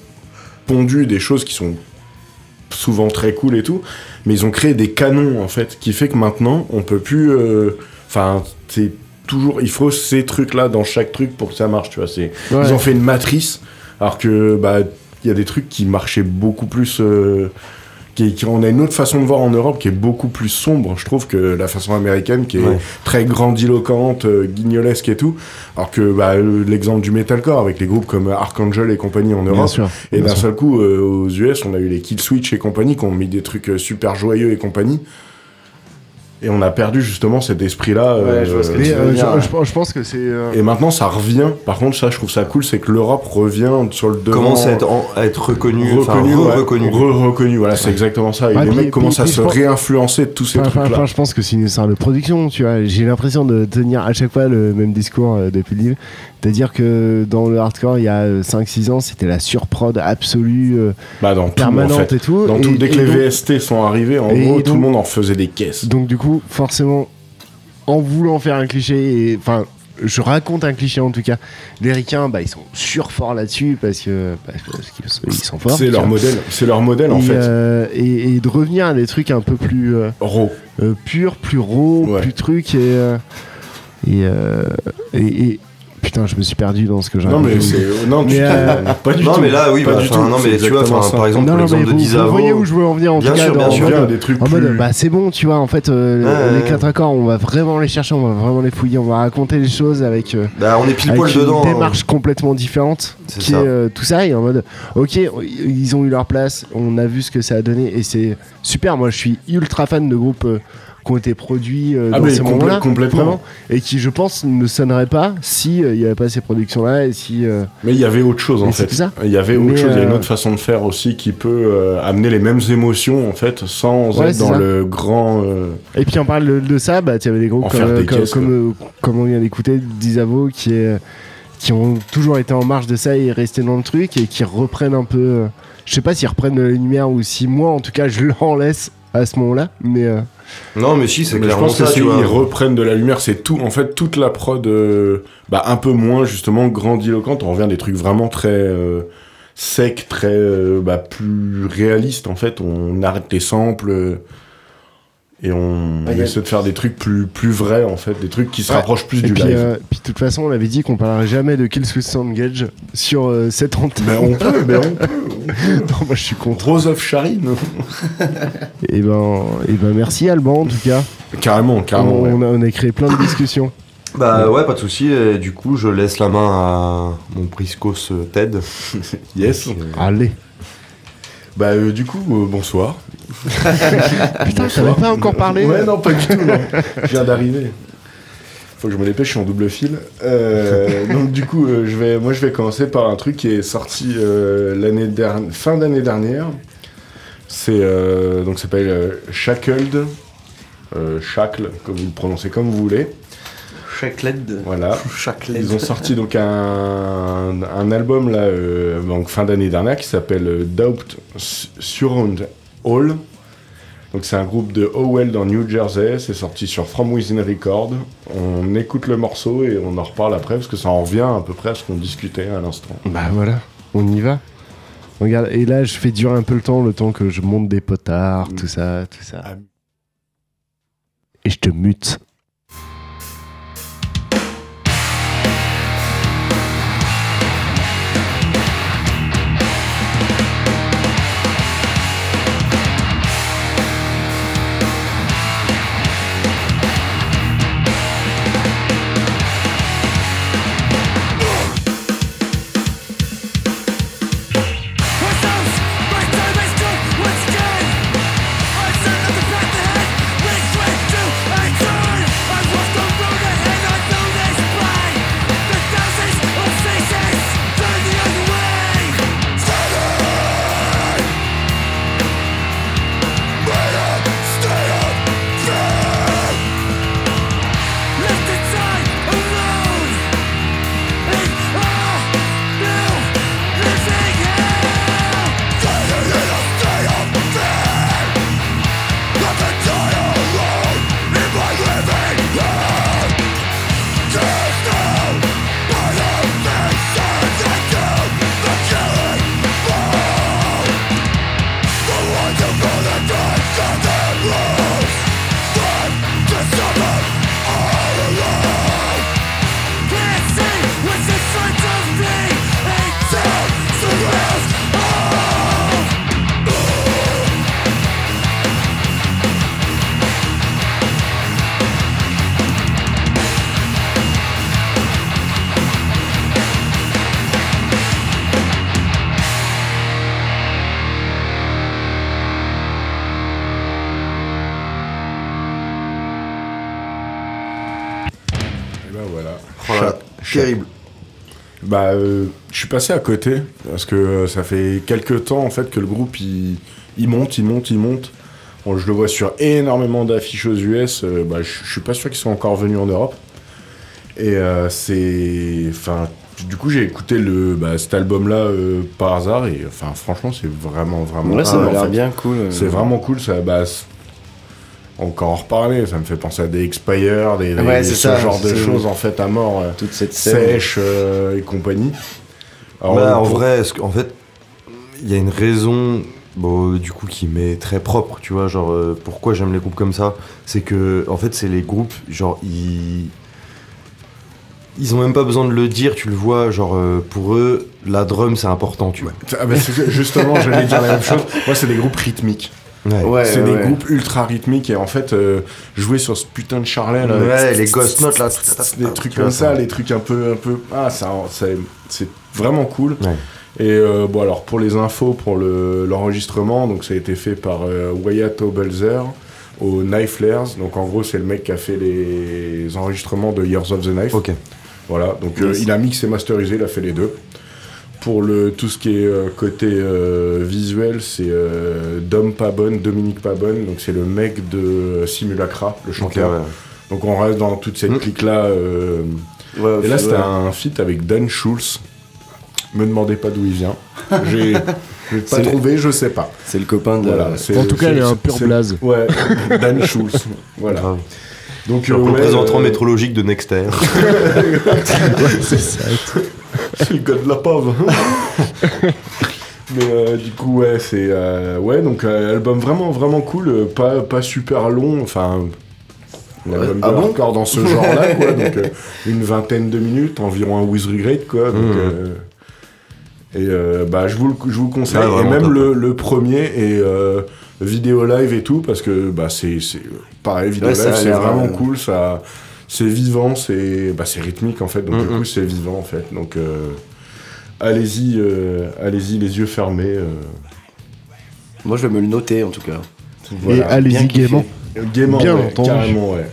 pondu des choses qui sont souvent très cool et tout, mais ils ont créé des canons en fait, qui fait que maintenant, on peut plus. euh, Enfin, c'est toujours. Il faut ces trucs-là dans chaque truc pour que ça marche, tu vois. Ouais. ils ont fait une matrice, alors que bah il y a des trucs qui marchaient beaucoup plus. euh, qui, qui- on a une autre façon de voir en Europe qui est beaucoup plus sombre, je trouve, que la façon américaine qui est Ouais. très grandiloquente, euh, guignolesque et tout. Alors que bah, le- l'exemple du metalcore avec les groupes comme Archangel et compagnie en Bien Europe. sûr. Et bien d'un sûr. seul coup, euh, aux US, on a eu les Kill Switch et compagnie qui ont mis des trucs euh, super joyeux et compagnie. Et on a perdu justement cet esprit-là. Ouais, je euh, veux je, dire. je- je pense que c'est. euh, Et maintenant, ça revient. Par contre, ça, je trouve ça cool, c'est que l'Europe revient sur le devant. Commence à être, en- à être reconnu, enfin, reconnu, ouais, reconnu. re- reconnu, voilà, c'est exactement ça. Et Ouais, les puis- mecs commencent puis- à puis se pense- réinfluencer de tous ces Enfin, trucs-là. enfin, je pense que c'est une histoire de production, tu vois. J'ai l'impression de tenir à chaque fois le même discours euh, depuis le livre. C'est-à-dire que dans le hardcore, il y a 5-6 ans, c'était la surprod absolue, euh, Bah, dans tout, permanente en fait. et tout. Dans Et- tout, dès que les donc- VST sont arrivés, en gros, donc- tout le monde en faisait des caisses. Donc du coup, forcément, en voulant faire un cliché, et enfin, je raconte un cliché en tout cas, les ricains, bah, ils sont surforts là-dessus parce que parce qu'ils sont- ils sont forts. C'est leur modèle, c'est leur modèle en fait. euh, et, et de revenir à des trucs un peu plus euh, Raw. euh, purs, plus raw, Ouais. plus et et- et- putain, je me suis perdu dans ce que j'ai Non, mais c'est. Non, tu Mais, euh, [LAUGHS] pas du non, tout. mais là, oui, Pas bah, du tout, non, mais tu vois, ça. par exemple, non, non, l'exemple de vous, voyez où je veux en venir en Bien tout cas sûr, dans- bien en sûr. mode- Bien, des trucs En mode, plus- bah c'est bon, tu vois, en fait, euh, Ouais, les quatre accords, on va vraiment les chercher, on va vraiment les fouiller, on va raconter les choses avec, euh, Bah, on est pile poil une dedans. hein. démarche complètement différente, qui ça. est euh, tout ça, et en mode, ok, ils ont eu leur place, on a vu ce que ça a donné, et c'est super. Moi, je suis ultra fan de groupes euh, qui ont été produits euh, Ah, dans ces moments-là, complètement. vraiment, et qui, je pense, ne sonneraient pas si euh, il n'y avait pas ces productions-là, et si. euh, Mais il y avait autre chose en fait. ça. Il y avait autre Mais, chose, il y a une euh, autre façon de faire aussi qui peut amener les mêmes émotions en fait sans Ouais, être dans ça. le grand. Et puis on parle de, de ça, bah, tu avais des groupes comme, des comme, caisses, comme, comme on vient d'écouter, Disavo, qui, est, qui ont toujours été en marge de ça et restés dans le truc et qui reprennent un peu. euh, je sais pas s'ils reprennent de la lumière ou si moi, en tout cas, je [LAUGHS] l'en laisse à ce moment-là, mais. euh, Non, mais si, c'est Mais je clairement pense que ça, vois. ils reprennent de la lumière, c'est tout. En fait, toute la prod, euh, bah, un peu moins justement grandiloquente. On revient à des trucs vraiment très euh, secs, très euh, bah, plus réalistes. En fait, on arrête les samples et on, Ouais, essaie de faire des trucs plus plus vrais en fait, des trucs qui se Ouais. rapprochent plus et du puis, live. euh, puis de toute façon, on avait dit qu'on parlerait jamais de Kill Switch Soundgage sur euh, cette antenne. Mais on peut, mais on peut. [LAUGHS] non, moi je suis contre. Rose of Charine. Et ben, et ben merci Alban en tout cas. Carrément, carrément. on, ouais. on a, on a créé plein de discussions. Bah ouais, pas de souci. Du coup, je laisse la main à mon Priscos euh, Ted. [LAUGHS] Yes. Allez. Bah euh, du coup, euh, bonsoir. [LAUGHS] Putain, t'avais pas encore parlé Ouais, non, pas du tout. Non. [LAUGHS] Je viens d'arriver. Faut que je me dépêche, je suis en double fil. Euh, donc du coup, euh, je vais, moi, je vais commencer par un truc qui est sorti euh, l'année dernière, fin d'année dernière. C'est euh, donc ça s'appelle euh, Shackled, euh, Shackle, comme vous le prononcez comme vous voulez. Shackled. Voilà. [LAUGHS] Shackled. Ils ont sorti donc un, un album là, euh, donc fin d'année dernière qui s'appelle Doubt Surround All. Donc c'est un groupe de Howell dans New Jersey. C'est sorti sur From Within Record. On écoute le morceau et on en reparle après parce que ça en revient à peu près à ce qu'on discutait à l'instant. Bah voilà, on y va. Regarde, et là, je fais durer un peu le temps, le temps que je monte des potards, tout ça, tout ça. Et je te mute. Terrible. Bah, euh, je suis passé à côté parce que euh, ça fait quelques temps en fait que le groupe il, il monte, il monte, il monte. Bon, je le vois sur énormément d'affiches aux US. euh, bah, je je suis pas sûr qu'ils soient encore venus en Europe. Et euh, c'est, enfin, du coup j'ai écouté le bah, cet album-là euh, par hasard et enfin franchement c'est vraiment vraiment. Ouais, ça cool, m'a l'air bien cool. C'est vraiment cool. Ça, bah, encore en reparler, ça me fait penser à des Expire, des, des- Ouais, c'est ce ça, genre de choses en fait à mort. euh, Toute cette sèche euh, et compagnie. Alors, Bah, en vrai, en fait, il y a une raison, bon, du coup, qui m'est très propre, tu vois, genre, euh, pourquoi j'aime les groupes comme ça, c'est que, en fait, c'est les groupes, genre, ils... Ils ont même pas besoin de le dire, tu le vois, genre, euh, pour eux, la drum, c'est important, tu vois. Ah bah, justement, j'allais dire la [LAUGHS] même chose. Moi, c'est des groupes rythmiques. Ouais. c'est Ouais, des groupes ultra rythmiques et en fait euh, jouer sur ce putain de charlet là, Ouais, les ghost notes, là, des trucs comme ça. les trucs un peu un peu ah ça c'est c'est vraiment cool. Et euh, bon alors pour les infos pour le l'enregistrement donc ça a été fait par euh, Wyatt Obelzer au Knife Flares donc en gros c'est le mec qui a fait les enregistrements de Years of the Knife. Ok. Voilà donc euh, Yes. il a mixé et masterisé il a fait les deux pour le, tout ce qui est euh, côté euh, visuel, c'est euh, Dom Pabonne, Dominique Pabonne, donc c'est le mec de Simulacra, le chanteur. ouais. Donc on reste dans toute cette clique-là. euh, Ouais, et là, ouais. c'était un feat avec Dan Schulz. Me demandez pas d'où il vient. [LAUGHS] J'ai pas C'est- trouvé, je sais pas. C'est le copain de. c'est- En tout cas, il est un pur blaze. Ouais, Dan Schulz. Voilà. Donc, euh, représentant euh, métrologique de Nexter. [LAUGHS] c'est ça. C'est [LAUGHS] le gars de la pave. [LAUGHS] Mais euh, du coup, ouais, c'est. euh, ouais, donc, euh, album vraiment, vraiment cool. pas, pas super long. Enfin. Un album ah bon hardcore dans ce genre-là, [LAUGHS] quoi. Donc, une vingtaine de minutes, environ un With Regret, quoi. Donc, euh, et bah, je vous le, je vous le conseille. Ouais, et même le, le premier et vidéo live et tout, parce que bah, c'est pareil, vidéo Ouais, live, c'est vraiment cool. Ça, c'est vivant, c'est bah, c'est rythmique en fait. Donc, du coup, c'est vivant en fait. Donc, euh, allez-y, euh, allez-y, les yeux fermés. euh. Moi, je vais me le noter en tout cas. Et allez-y gaiement. Gaiement, Bien ouais, entendu. carrément, ouais.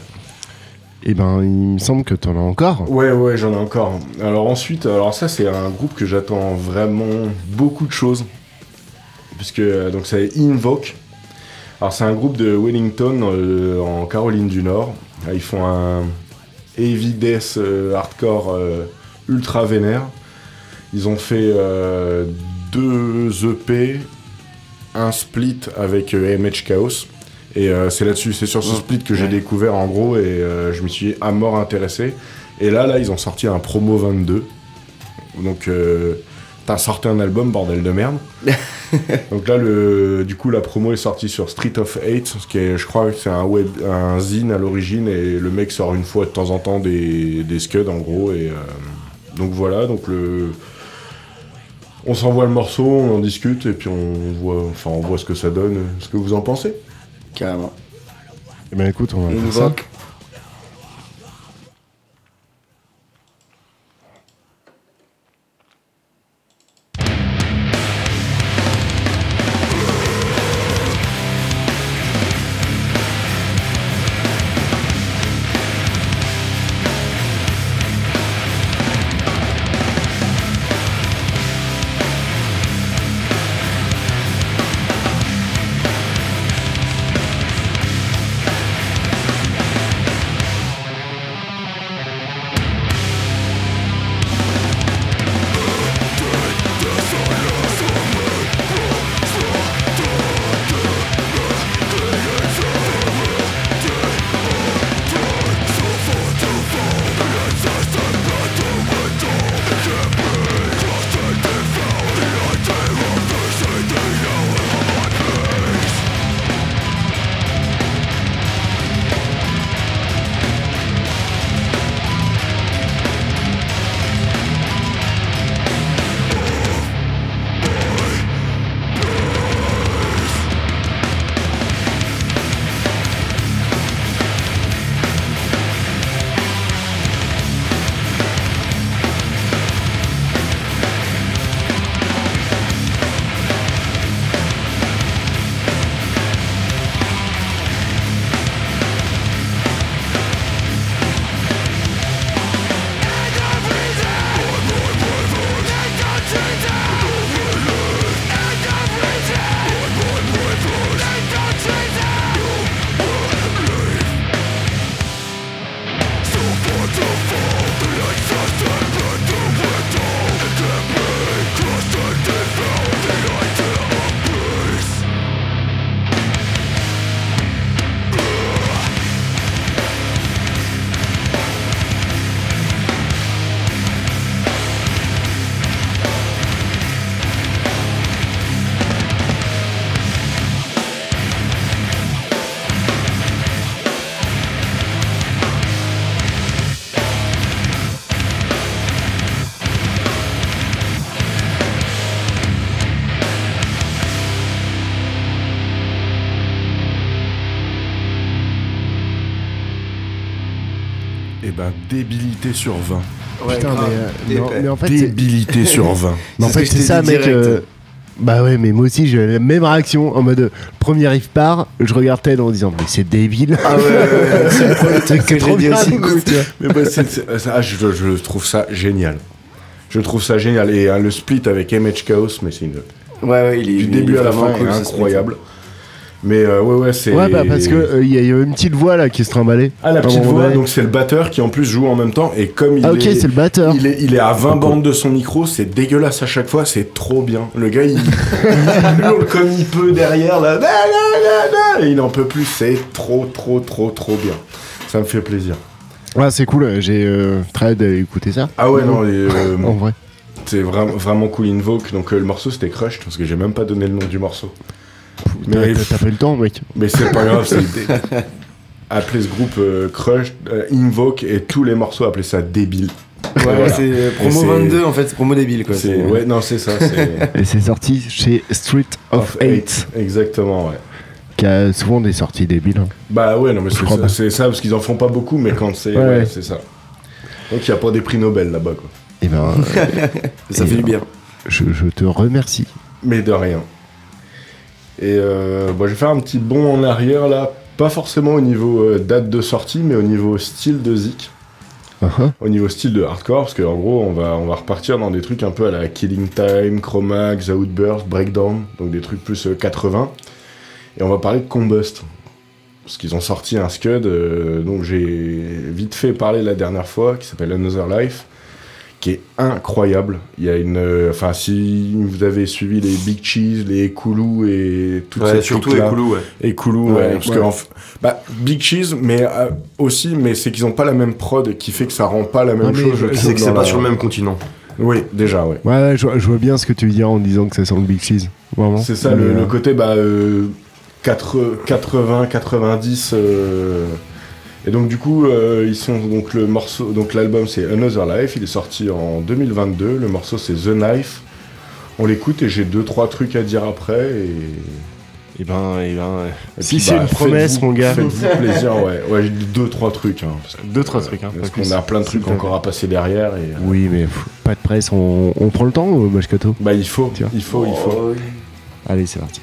Et ben, il me semble que t'en as encore. Ouais, ouais, j'en ai encore. Alors ensuite, alors ça c'est un groupe que j'attends vraiment beaucoup de choses. puisque donc c'est Invoke. Alors c'est un groupe de Wellington euh, en Caroline du Nord. Ils font un heavy death euh, hardcore euh, ultra vénère. Ils ont fait euh, deux EP, un split avec MH Chaos. Et euh, c'est là-dessus, c'est sur ce split que j'ai Ouais. découvert en gros et euh, je me suis à mort intéressé. Et là, là, ils ont sorti un promo 22. Donc, euh, t'as sorti un album, bordel de merde. [LAUGHS] Donc là, le, du coup, la promo est sortie sur Street of Hate, ce qui est, je crois que c'est un, web, un zine à l'origine, et le mec sort une fois de temps en temps des, des scuds, en gros. Et, euh, donc voilà, donc le... On s'envoie le morceau, on en discute, et puis on voit, enfin, on voit ce que ça donne, ce que vous en pensez? Carrément. Eh ben écoute, on va faire ça. Débilité sur 20. Putain, mais, euh, non, mais en fait, c'est- débilité sur [LAUGHS] 20. Mais en C'est ce fait, que je c'est t'ai ça, dit mec. direct. euh, Bah ouais, mais moi aussi, j'ai la même réaction. En mode, euh, premier riff part, je regarde Ted en disant, mais c'est débile. Ah ouais, ouais, ouais, c'est [LAUGHS] le premier truc que j'ai dit bien, aussi. Mais bah, c'est- c'est- ça, je, je trouve ça génial. Je trouve ça génial. Et euh, le split avec MH Chaos, mais c'est une. Ouais, ouais, il est Du il début à la vraiment fin, cool, est ce split. incroyable. Mais euh, ouais, ouais, c'est. Ouais, bah parce que euh, il y, a- il y a une petite voix là qui se trimballait. Ah, la petite voix, donc c'est le batteur qui en plus joue en même temps. Et comme il Ah, ok, est. c'est le batteur. Il est, il est à 20 bandes de son micro, c'est dégueulasse à chaque fois, c'est trop bien. Le gars, il, [LAUGHS] il hurle comme il peut derrière, là, et il en peut plus, c'est trop, trop, trop, trop bien. Ça me fait plaisir. Ah, c'est cool, j'ai euh, très hâte d'écouter ça. Ah ouais, non, et, euh, [LAUGHS] En vrai. c'est vraiment, vraiment cool Invoke. Donc euh, le morceau c'était Crushed, parce que j'ai même pas donné le nom du morceau. T'as t'as pris le temps, mec. Mais c'est pas grave, c'est [LAUGHS] appeler ce groupe euh, Crushed, euh, Invoke et tous les morceaux appeler ça débile. Ouais, Voilà. c'est promo c'est- 22 en fait, c'est promo débile quoi. c'est- Ouais, non, c'est ça. c'est- [LAUGHS] Et c'est sorti chez Street of Hate, Exactement, ouais. qui a souvent des sorties débiles. hein. Bah ouais, non, mais c'est ça, pas. c'est ça, parce qu'ils en font pas beaucoup, mais quand c'est. Ouais. Ouais, c'est ça. Donc il n'y a pas des prix Nobel là-bas, quoi. Et ben, [LAUGHS] Ça Et fait du ben, bien. je, je te remercie. Mais de rien. Et euh, bon, je vais faire un petit bond en arrière là, pas forcément au niveau euh, date de sortie, mais au niveau style de Zik. Uh-huh. au niveau style de hardcore, parce qu'en gros, on va, on va repartir dans des trucs un peu à la Killing Time, Chromax, Outburst, Breakdown, donc des trucs plus euh, 80. Et on va parler de Combust. Parce qu'ils ont sorti un Scud euh, dont j'ai vite fait parler la dernière fois, qui s'appelle Another Life, qui est incroyable. Il y a une. euh, Enfin, si vous avez suivi les Big Cheese, les Koulou et tout Ouais, surtout Ekoulou, ouais. Et Koulou, ouais. Ouais, parce ouais. que en f- bah, Big Cheese, mais euh, aussi, mais c'est qu'ils ont pas la même prod qui fait que ça rend pas la même chose. c'est que c'est pas la- sur le même continent. Oui, déjà, ouais. Ouais, je, vois- je vois bien ce que tu veux dire en disant que ça sent le Big Cheese. Vraiment. C'est ça, Mais, le, euh, le côté bah, euh, 4 80, 90. Euh, et donc, du coup, euh, ils sont donc le morceau. Donc, l'album c'est Another Life. Il est sorti en 2022. Le morceau c'est The Knife. On l'écoute et j'ai deux trois trucs à dire après. Et, et ben, et ben. et si puis, c'est bah, une promesse, mon gars. Faites-vous [LAUGHS] plaisir, ouais. Ouais, j'ai dit deux trois trucs. Hein, parce que- Deux, trois trucs, hein, Parce qu'on a plein de trucs encore à passer derrière. Et, euh, Oui, mais pff, pas de presse, on, on prend le temps, euh, Mashkato Bah, il faut, il faut, il faut. Allez, c'est parti.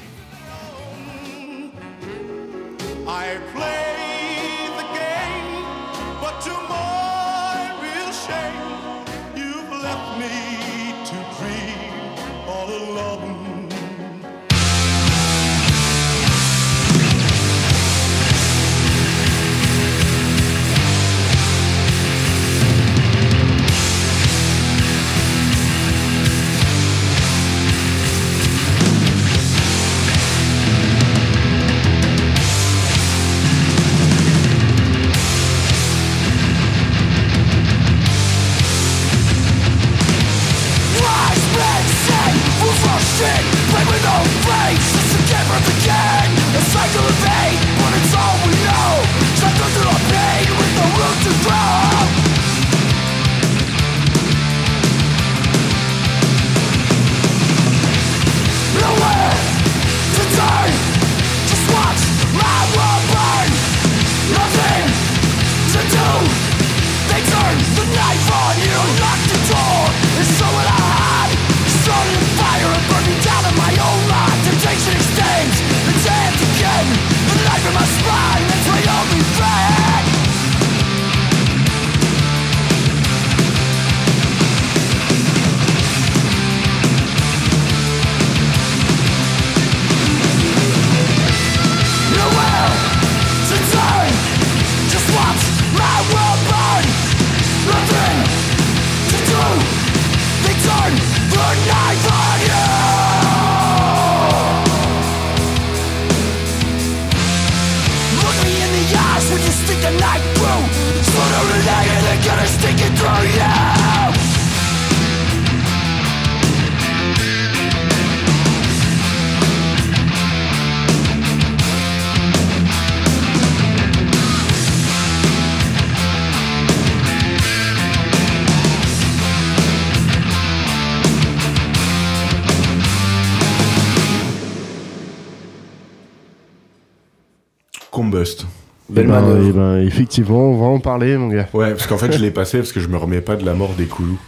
Manœuvre. eh ben, effectivement, on va en parler, mon gars. Ouais, parce qu'en fait, je l'ai passé parce que je me remets pas de la mort des Koulous.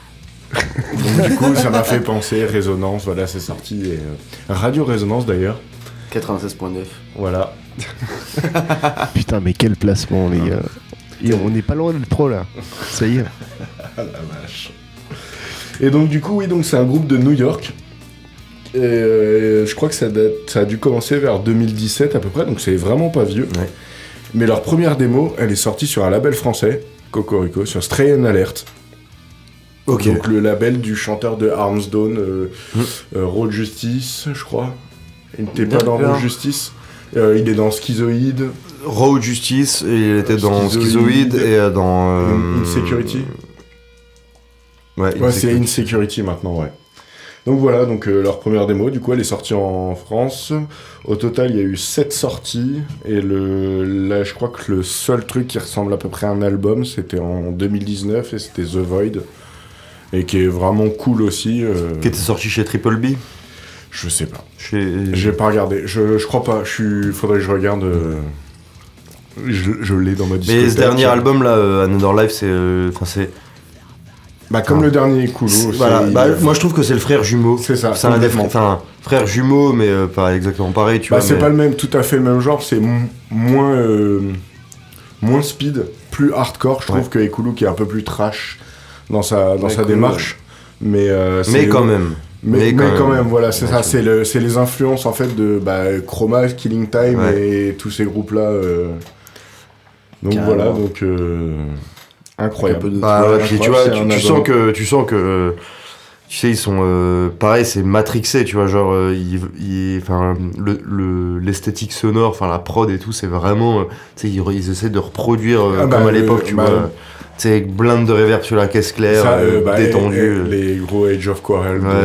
Donc, du coup, ça m'a fait penser Résonance, voilà, c'est sorti. et, euh, Radio Résonance d'ailleurs. 96.9. Voilà. [LAUGHS] Putain, mais quel placement, les gars. Et on n'est pas loin d'être pro, là. Ça y est. Ah [LAUGHS] la vache. Et donc, du coup, oui, donc c'est un groupe de New York. Et, euh, je crois que ça, date- ça a dû commencer vers 2017 à peu près, donc c'est vraiment pas vieux. Mais leur première démo, elle est sortie sur un label français, Cocorico, sur Stray and Alert. Ok. Donc le label du chanteur de Arms Dawn, euh, euh, Road Justice, je crois. Il n'était pas dans. Road Justice. Euh, il est dans Schizoïde. Road Justice, et il était dans Schizoïde. Schizoïde et euh, dans. Insecurity. Ouais, Ouais, c'est. Insecurity maintenant, ouais. Donc voilà, donc euh, leur première démo, du coup, elle est sortie en France. Au total, il y a eu 7 sorties. Et le, là, je crois que le seul truc qui ressemble à peu près à un album, c'était en 2019 et c'était The Void. Et qui est vraiment cool aussi. euh, Qui était sorti chez Triple B? Je sais pas. Chez... J'ai pas regardé. Je, je crois pas. Je suis. Faudrait que je regarde. euh, Je, je l'ai dans ma discothèque. Mais ce dernier album là, Another Life, c'est. Enfin, c'est. Bah, comme le dernier Koulou. c'est- Voilà, il- bah, moi je trouve que c'est le frère jumeau. C'est ça, C'est un des complètement. frères. Enfin, frère jumeau, mais euh, pas exactement pareil, tu Bah, vois. c'est mais- pas le même, tout à fait le même genre, c'est moins. euh, moins speed, plus hardcore. Je trouve que Ekulu qui est un peu plus trash dans sa, dans Ouais, sa démarche. Mais, euh, Mais les- quand même. Mais, Mais mais quand même. même, voilà, c'est ça. C'est le- c'est les influences en fait de bah, Chroma, Killing Time Ouais. et tous ces groupes-là. euh. Donc Carrément. voilà, donc incroyable. Bah ouais, puis tu vois, sens que tu sens que euh, tu sais ils sont euh, pareil, c'est matrixé, tu vois, genre euh, ils, ils- enfin le le- l'esthétique sonore, enfin la prod et tout, c'est vraiment euh, tu sais ils, ils essaient de reproduire Ah bah, comme à l'époque, tu bah, vois. Tu sais, blinde de reverb sur la caisse claire, Ça, bah, détendu. et- et euh, les gros Age of Quarrel de, Ouais, ouais,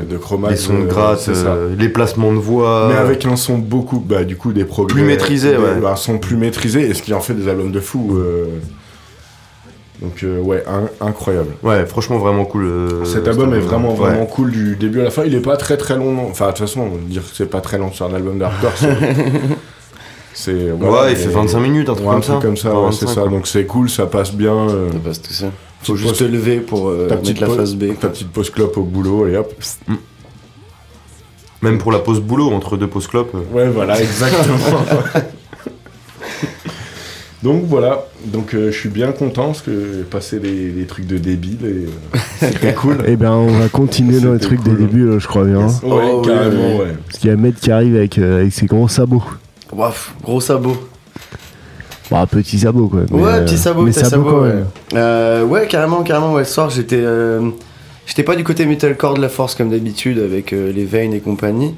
ouais. de Chroma. les sons de gratte, les placements de voix. Mais avec un son beaucoup, bah, du coup, des progrès. Plus maîtrisé, ouais. bah, Un son plus maîtrisé, et ce qui en fait des albums de fou. Donc, euh, ouais, un- incroyable. Ouais, franchement, vraiment cool. euh, Cet album est vraiment, Ouais. vraiment cool du début à la fin. Il est pas très très long. non. Enfin, de toute façon, dire que c'est pas très long sur un album d'hardcore, c'est. [LAUGHS] c'est Ouais, il fait 25 minutes, un truc Ouais, comme ça. comme ça, Ouais, c'est 25, ça. quoi. Donc c'est cool, ça passe bien. euh, Ça passe tout ça. Faut juste te lever pour euh, ta mettre petite la phase B. Ta petite pause clope au boulot, et hop. Même pour la pause boulot, entre deux pauses clopes. Ouais, voilà, exactement. [LAUGHS] Donc voilà, donc euh, je suis bien content parce que j'ai passé des, des trucs de débile et euh, [LAUGHS] c'était cool. Eh ben, on va continuer dans les trucs cool. des débuts, là, je crois bien. Ouais, Oh, oui, carrément, ouais. Parce qu'il y a Med qui arrive avec, euh, avec ses gros sabots. Waf, gros sabot. Bah, petit sabot, quoi. mais, ouais, petit sabot, mais petit sabot sabot. quand ouais. même. Euh, ouais, carrément, carrément. Ouais, ce soir, j'étais, euh, j'étais pas du côté metalcore de la force comme d'habitude avec euh, les veines et compagnie.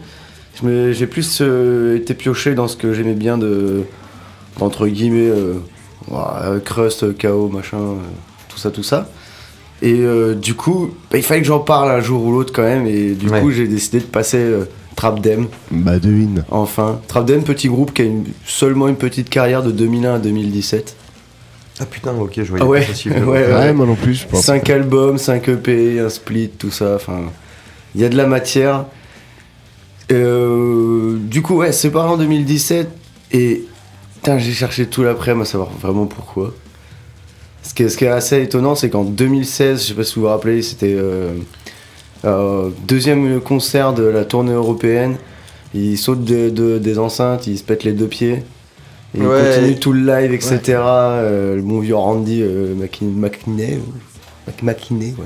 Je me- J'ai plus euh, été pioché dans ce que j'aimais bien de, entre guillemets, euh, ouais, crust, chaos, machin, euh, tout ça, tout ça. Et euh, du coup, bah, il fallait que j'en parle un jour ou l'autre quand même. Et du Ouais. coup, j'ai décidé de passer euh, Trap Dem. Bah, devine. Enfin, Trap Dem, petit groupe qui a une- seulement une petite carrière de 2001 à 2017. Ah putain, ok, je voyais Ah ouais, pas [LAUGHS] ouais, Ouais, moi non plus, je pense. 5 albums, 5 EP, un split, tout ça. Enfin, il y a de la matière. Euh, du coup, ouais, c'est pas en 2017 et putain, j'ai cherché tout l'après-midi à savoir vraiment pourquoi. Ce qui est, ce qui est assez étonnant, c'est qu'en 2016, je sais pas si vous vous rappelez, c'était euh, euh, deuxième concert de la tournée européenne. Ils sautent de- de- des enceintes, ils se pètent les deux pieds. Et Ouais. Ils continuent tout le live, etc. Euh, le bon vieux Randy euh, McKin- McKinney, ou- Mc- McKinney, ouais.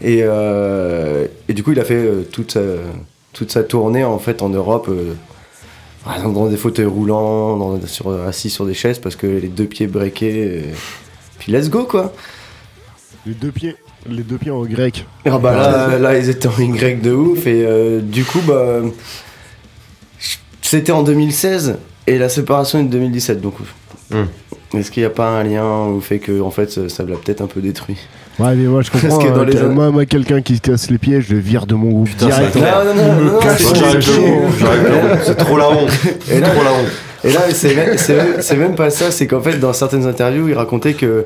Et, euh, et du coup, il a fait euh, toute, sa, toute sa tournée en fait en Europe, euh, par exemple, dans des fauteuils roulants, dans- sur, assis sur des chaises parce que les deux pieds breakés. et- Puis let's go quoi! Les deux pieds, les deux pieds en grec. Ah bah là, là, ils étaient en Y de ouf et euh, du coup bah c'était en 2016 et la séparation est de 2017 donc Hmm. est-ce qu'il n'y a pas un lien au fait que en fait ça l'a peut-être un peu détruit? Ouais, mais moi je comprends. Que dans hein, les moi, moi quelqu'un qui se casse les pieds, je le vire de mon groupe Putain, direct. Non, non, non, non, non, c'est- trop la honte. C'est trop la honte. Et là, c'est même, pas ça, c'est qu'en fait, dans certaines interviews, il racontait que,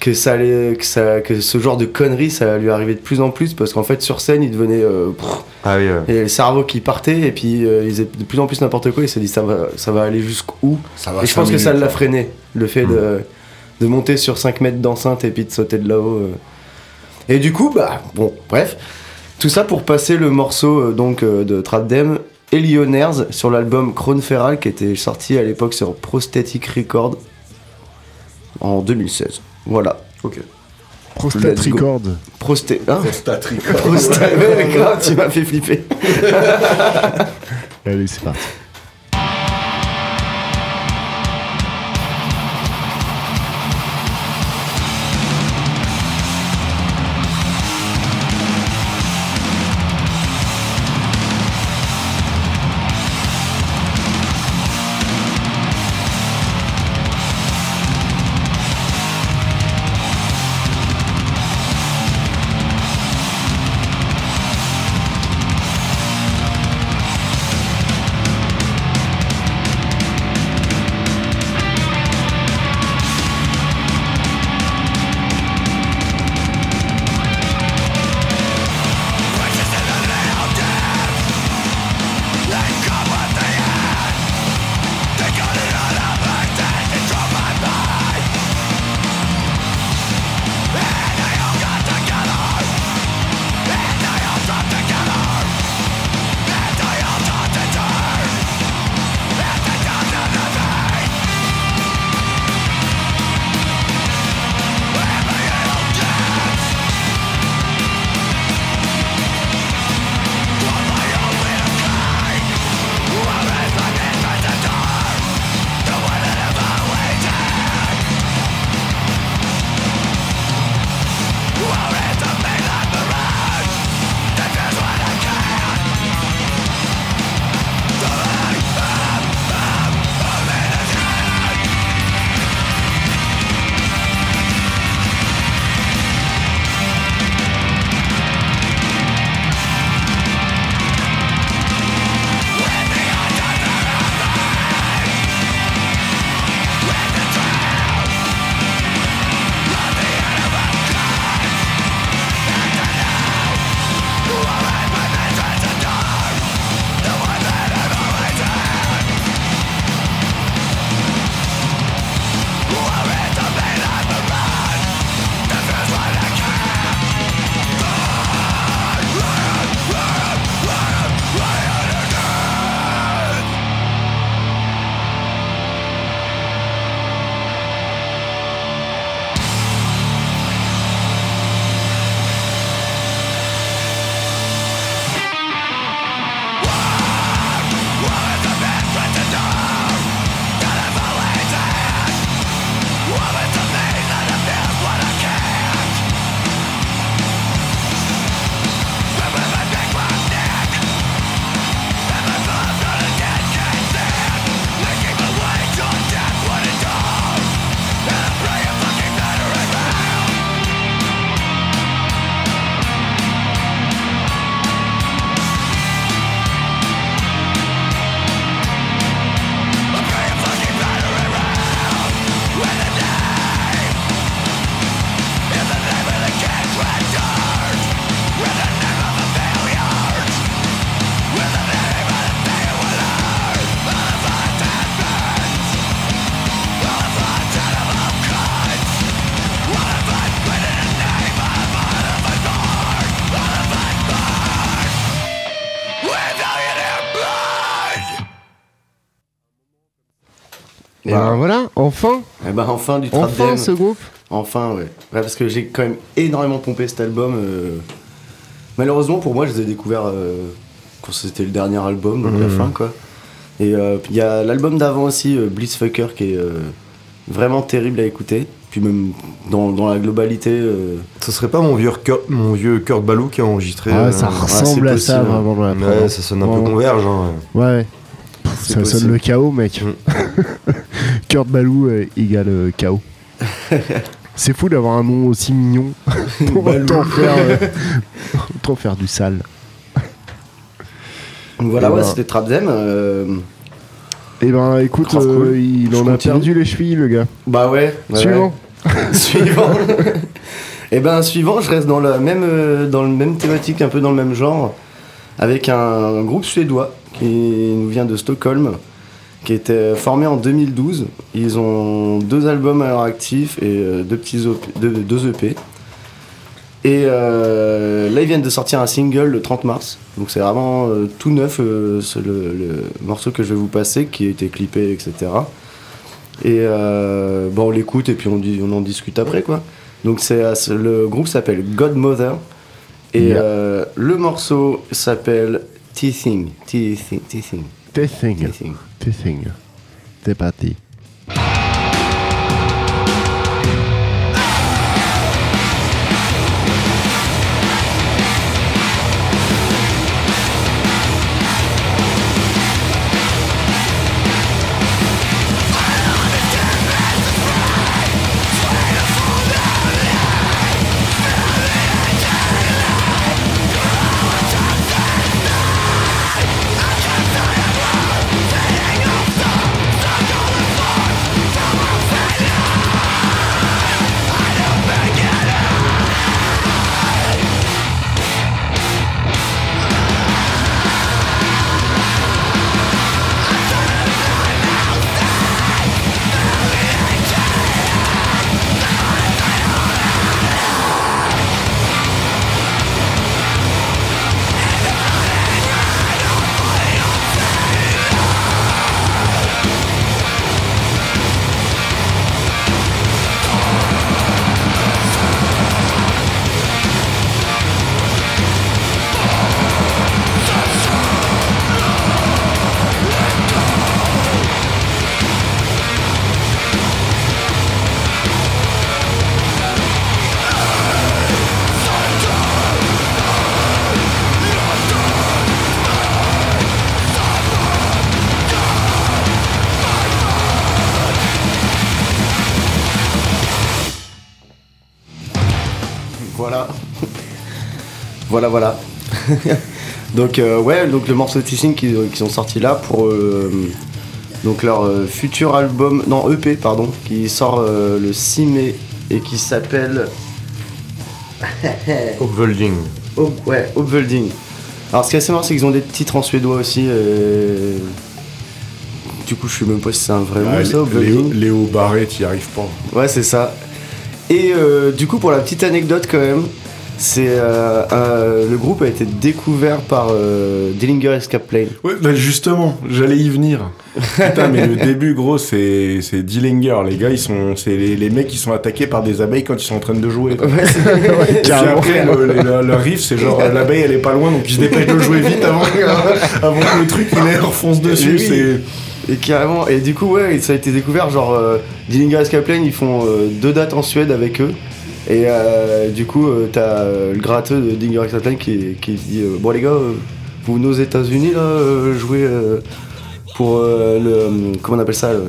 que, ça allait, que, ça, que ce genre de conneries, ça lui arrivait de plus en plus, parce qu'en fait, sur scène, il devenait. euh, pff, Ah oui, ouais. et le cerveau qui partait, et puis euh, il faisait de plus en plus n'importe quoi, il s'est dit ça va, ça va aller jusqu'où? Ça va Et je pense que ça l'a freiné, le fait de, de monter sur 5 mètres d'enceinte et puis de sauter de là-haut. euh. Et du coup, bah, bon, bref. Tout ça pour passer le morceau euh, donc euh, de Trap Dem et Lionairs sur l'album Crown Feral qui était sorti à l'époque sur Prosthetic Record en 2016. Voilà. Ok. Prostate. Record. Prosté. Hein? Prostate Record. Prostate. Ouais, grave, tu m'as fait flipper. [LAUGHS] Allez, c'est parti. Ben voilà, enfin Eh ben enfin du trap Enfin ce groupe Enfin, ouais. Ouais, parce que j'ai quand même énormément pompé cet album. euh. Malheureusement, pour moi, je les ai découverts euh, quand c'était le dernier album, donc la Mhm. fin, quoi. Et euh, il y a l'album d'avant aussi, euh, Blitzfucker, qui est euh, vraiment terrible à écouter. Puis même dans, dans la globalité. euh, Ce serait pas mon vieux, Kurt, mon vieux Kurt Balou qui a enregistré Ah, euh, ça ressemble c'est à ça vraiment la Ouais, hein. ça sonne un peu converge. hein. Ouais. Ça sonne le chaos, mec. [LAUGHS] Kurt Balou euh, égale euh, chaos. [LAUGHS] C'est fou d'avoir un nom aussi mignon [LAUGHS] pour autant faire, euh, autant faire du sale. Donc voilà, Et ouais, ben- c'était Trap Dem. euh, Et ben écoute, euh, cool. il Je en a perdu les chevilles, le gars. Bah ouais. ouais, Suivant. ouais. suivant. Et ben suivant, je reste dans la même euh, dans le même thématique, un peu dans le même genre, avec un, groupe suédois qui nous vient de Stockholm, qui était formé en 2012. Ils ont deux albums à leur actif et euh, deux petits OP deux, deux EP. Et euh, là, ils viennent de sortir un single le 30 mars. Donc c'est vraiment euh, tout neuf, euh, le, le morceau que je vais vous passer, qui a été clippé, etc. Et bon, on l'écoute et puis on, dit, on en discute après, quoi. Donc c'est le groupe s'appelle Godmother. Et Yeah. le morceau s'appelle Ticinho, ticinho, ticinho. Ticinho. Ticinho. Debati. Voilà, voilà. [LAUGHS] donc, euh, ouais, donc le morceau de Teething qui, qui sont sortis là pour euh, donc leur euh, futur album, non EP, pardon, qui sort le 6 mai et qui s'appelle. [LAUGHS] Upvolding. Oh, ouais, Upvolding. Alors, ce qui est assez marrant, c'est qu'ils ont des titres en suédois aussi. Du coup, je sais même pas si c'est un vrai Ah, mot, ça, Léo. Léo Barré, t'y arrives pas. Ouais, c'est ça. Et du coup, pour la petite anecdote quand même, c'est euh, euh, le groupe a été découvert par euh, Dillinger Escape Plane. Ouais, bah justement, j'allais y venir. Putain, mais le [LAUGHS] début, gros, c'est c'est Dillinger. Les gars, ils sont, c'est les, les mecs qui sont attaqués par des abeilles quand ils sont en train de jouer. Ouais, Et carrément. après, le, le- le- le riff, c'est genre l'abeille, elle est pas loin, donc ils se dépêchent de jouer vite avant, [LAUGHS] avant que le truc il leur fonce dessus. C'est Et carrément, et du coup, ouais, ça a été découvert. Genre, Dillinger Escape Plane, ils font deux dates en Suède avec eux. Et euh, du coup, euh, t'as euh, le gratteux de Plane qui, qui dit Bon, les gars, vous venez aux États-Unis là, jouer pour le. Comment on appelle ça le-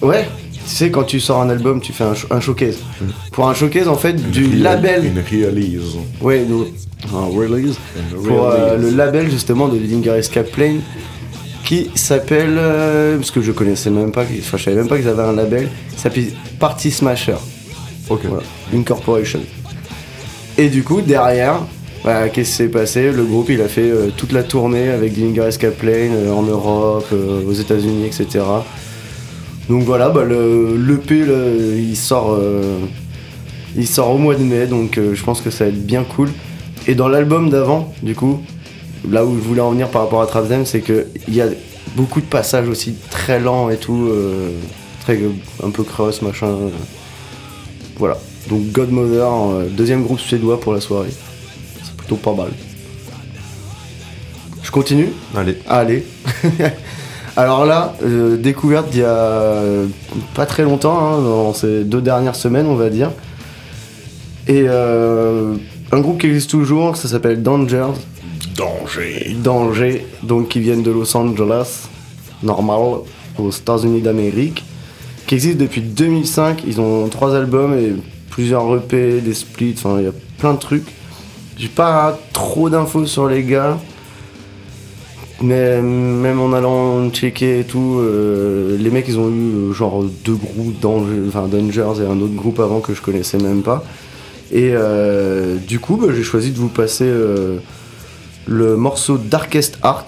Ouais, tu sais, quand tu sors un album, tu fais un, sh- un showcase. Pour un showcase, en fait, du label. Une release. Ouais, nous, un release. Une Pour le label justement de Dillinger Escape Plane qui s'appelle. parce que je connaissais même pas, enfin je savais même pas qu'ils avaient un label, qui s'appelle Party Smasher. Ok. Voilà, Incorporation. Et du coup, derrière, bah, qu'est-ce qui s'est passé? Le groupe il a fait euh, toute la tournée avec Dillinger Escape Plane euh, en Europe, euh, aux États-Unis, etc. Donc voilà, bah, le l'EP il sort. euh, il sort au mois de mai, donc je pense que ça va être bien cool. Et dans l'album d'avant, du coup, là où je voulais en venir par rapport à Trapsem, c'est que il y a beaucoup de passages aussi très lents et tout, très un peu cross machin. Voilà. Donc Godmother, euh, deuxième groupe suédois pour la soirée. C'est plutôt pas mal. Je continue Allez. Allez. [LAUGHS] Alors là, euh, découverte d'il y a euh, pas très longtemps, hein, dans ces deux dernières semaines, on va dire. Et euh, un groupe qui existe toujours, ça s'appelle Dangers. Danger. Danger, donc qui viennent de Los Angeles, normal, aux États-Unis d'Amérique, qui existe depuis 2005. Ils ont trois albums et plusieurs EP, des splits, enfin il y a plein de trucs. J'ai pas trop d'infos sur les gars, mais même en allant checker et tout, euh, les mecs ils ont eu euh, genre deux groupes, enfin Dangers et un autre groupe avant que je connaissais même pas. Et euh, du coup, bah, j'ai choisi de vous passer le morceau Darkest Art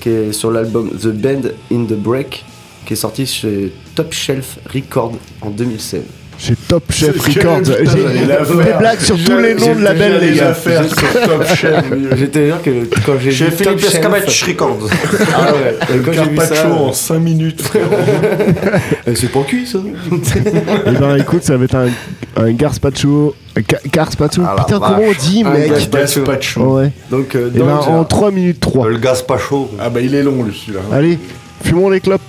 qui est sur l'album The Band in the Break qui est sorti chez Top Shelf Records en 2016. Chez Top Chef Records. J'ai des blagues sur tous les noms de labels, les gars. [LAUGHS] J'étais dire que quand j'ai vu Philippe Top Shelf- Escabach Records. [LAUGHS] Ah ouais, quand j'ai vu ça. En 5 minutes. [LAUGHS] Euh, C'est pas cuit ça Eh ben écoute, ça va être un, un Garspacho. Un Ga- Garspacho Ah Putain, comment on dit, mec Gaspacho. Ouais. Donc, euh, Eh ben en 3 minutes 3. Le gaz pas chaud. Ah bah il est long lui celui-là. Allez, fumons les clopes.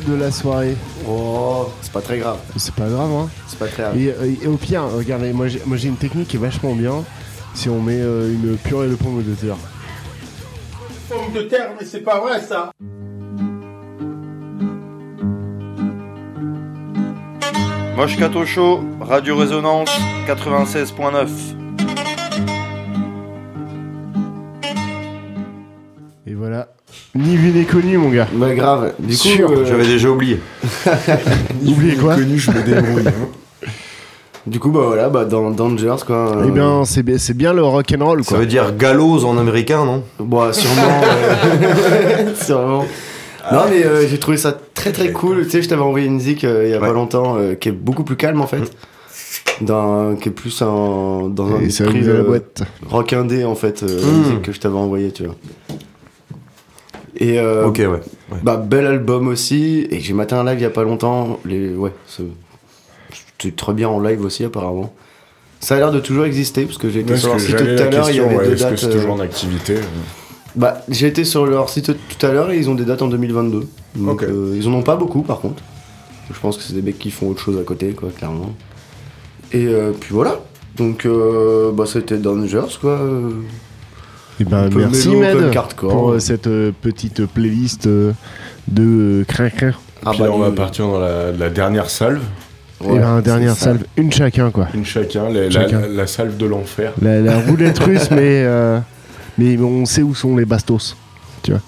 De la soirée. Oh, c'est pas très grave. C'est pas grave, hein. C'est pas très grave. Et, euh, et au pire, regardez, moi j'ai une technique qui est vachement bien. Si on met euh, une purée de pommes de terre. Pomme de terre, mais c'est pas vrai ça. Moche Cato Show, Radio Résonance 96.9. Ni vu ni connu, mon gars. Bah grave. Du coup, Sûr. euh, J'avais déjà oublié. [LAUGHS] Oubliez quoi Connu, je me débrouille. hein. du coup, bah voilà, bah dans Dangers quoi. Eh euh, bien, c'est bi- c'est bien le rock and roll, Ça quoi. veut dire gallows en américain, non? Bon, sûrement. euh, [LAUGHS] sûrement. Non, mais euh, j'ai trouvé ça très très cool. Tu sais, je t'avais envoyé une zik euh, il y a pas longtemps euh, qui est beaucoup plus calme en fait. Dans, qui est plus en, dans un Et ça esprit ouvre la boîte. rock indé en fait, euh, Mm. zik que je t'avais envoyé, tu vois. Et euh, Ok, ouais. ouais. bah, bel album aussi. Et j'ai maté un live il y a pas longtemps. Les, ouais, c'était très bien en live aussi apparemment. Ça a l'air de toujours exister parce que j'ai été Ouais, sur leur site tout à l'heure. Il y avait ouais, deux dates. c'est euh, toujours en activité bah, j'ai été sur leur site tout à l'heure et ils ont des dates en 2022. Donc, Ok. euh, ils en ont pas beaucoup par contre. Je pense que c'est des mecs qui font autre chose à côté, quoi, clairement. Et euh, puis voilà. Donc, euh, bah, c'était Dangers, quoi. Eh ben, merci, Med, pour euh, cette euh, petite playlist euh, de crin-crin. Ah, Puis bah, là, on va partir dans la, la dernière salve. Et ben, dernière salve, une chacun, quoi. Une chacun, la, la- Chacun. la salve de l'enfer. La, la [LAUGHS] roulette russe, mais, euh, mais on sait où sont les bastos. Tu vois.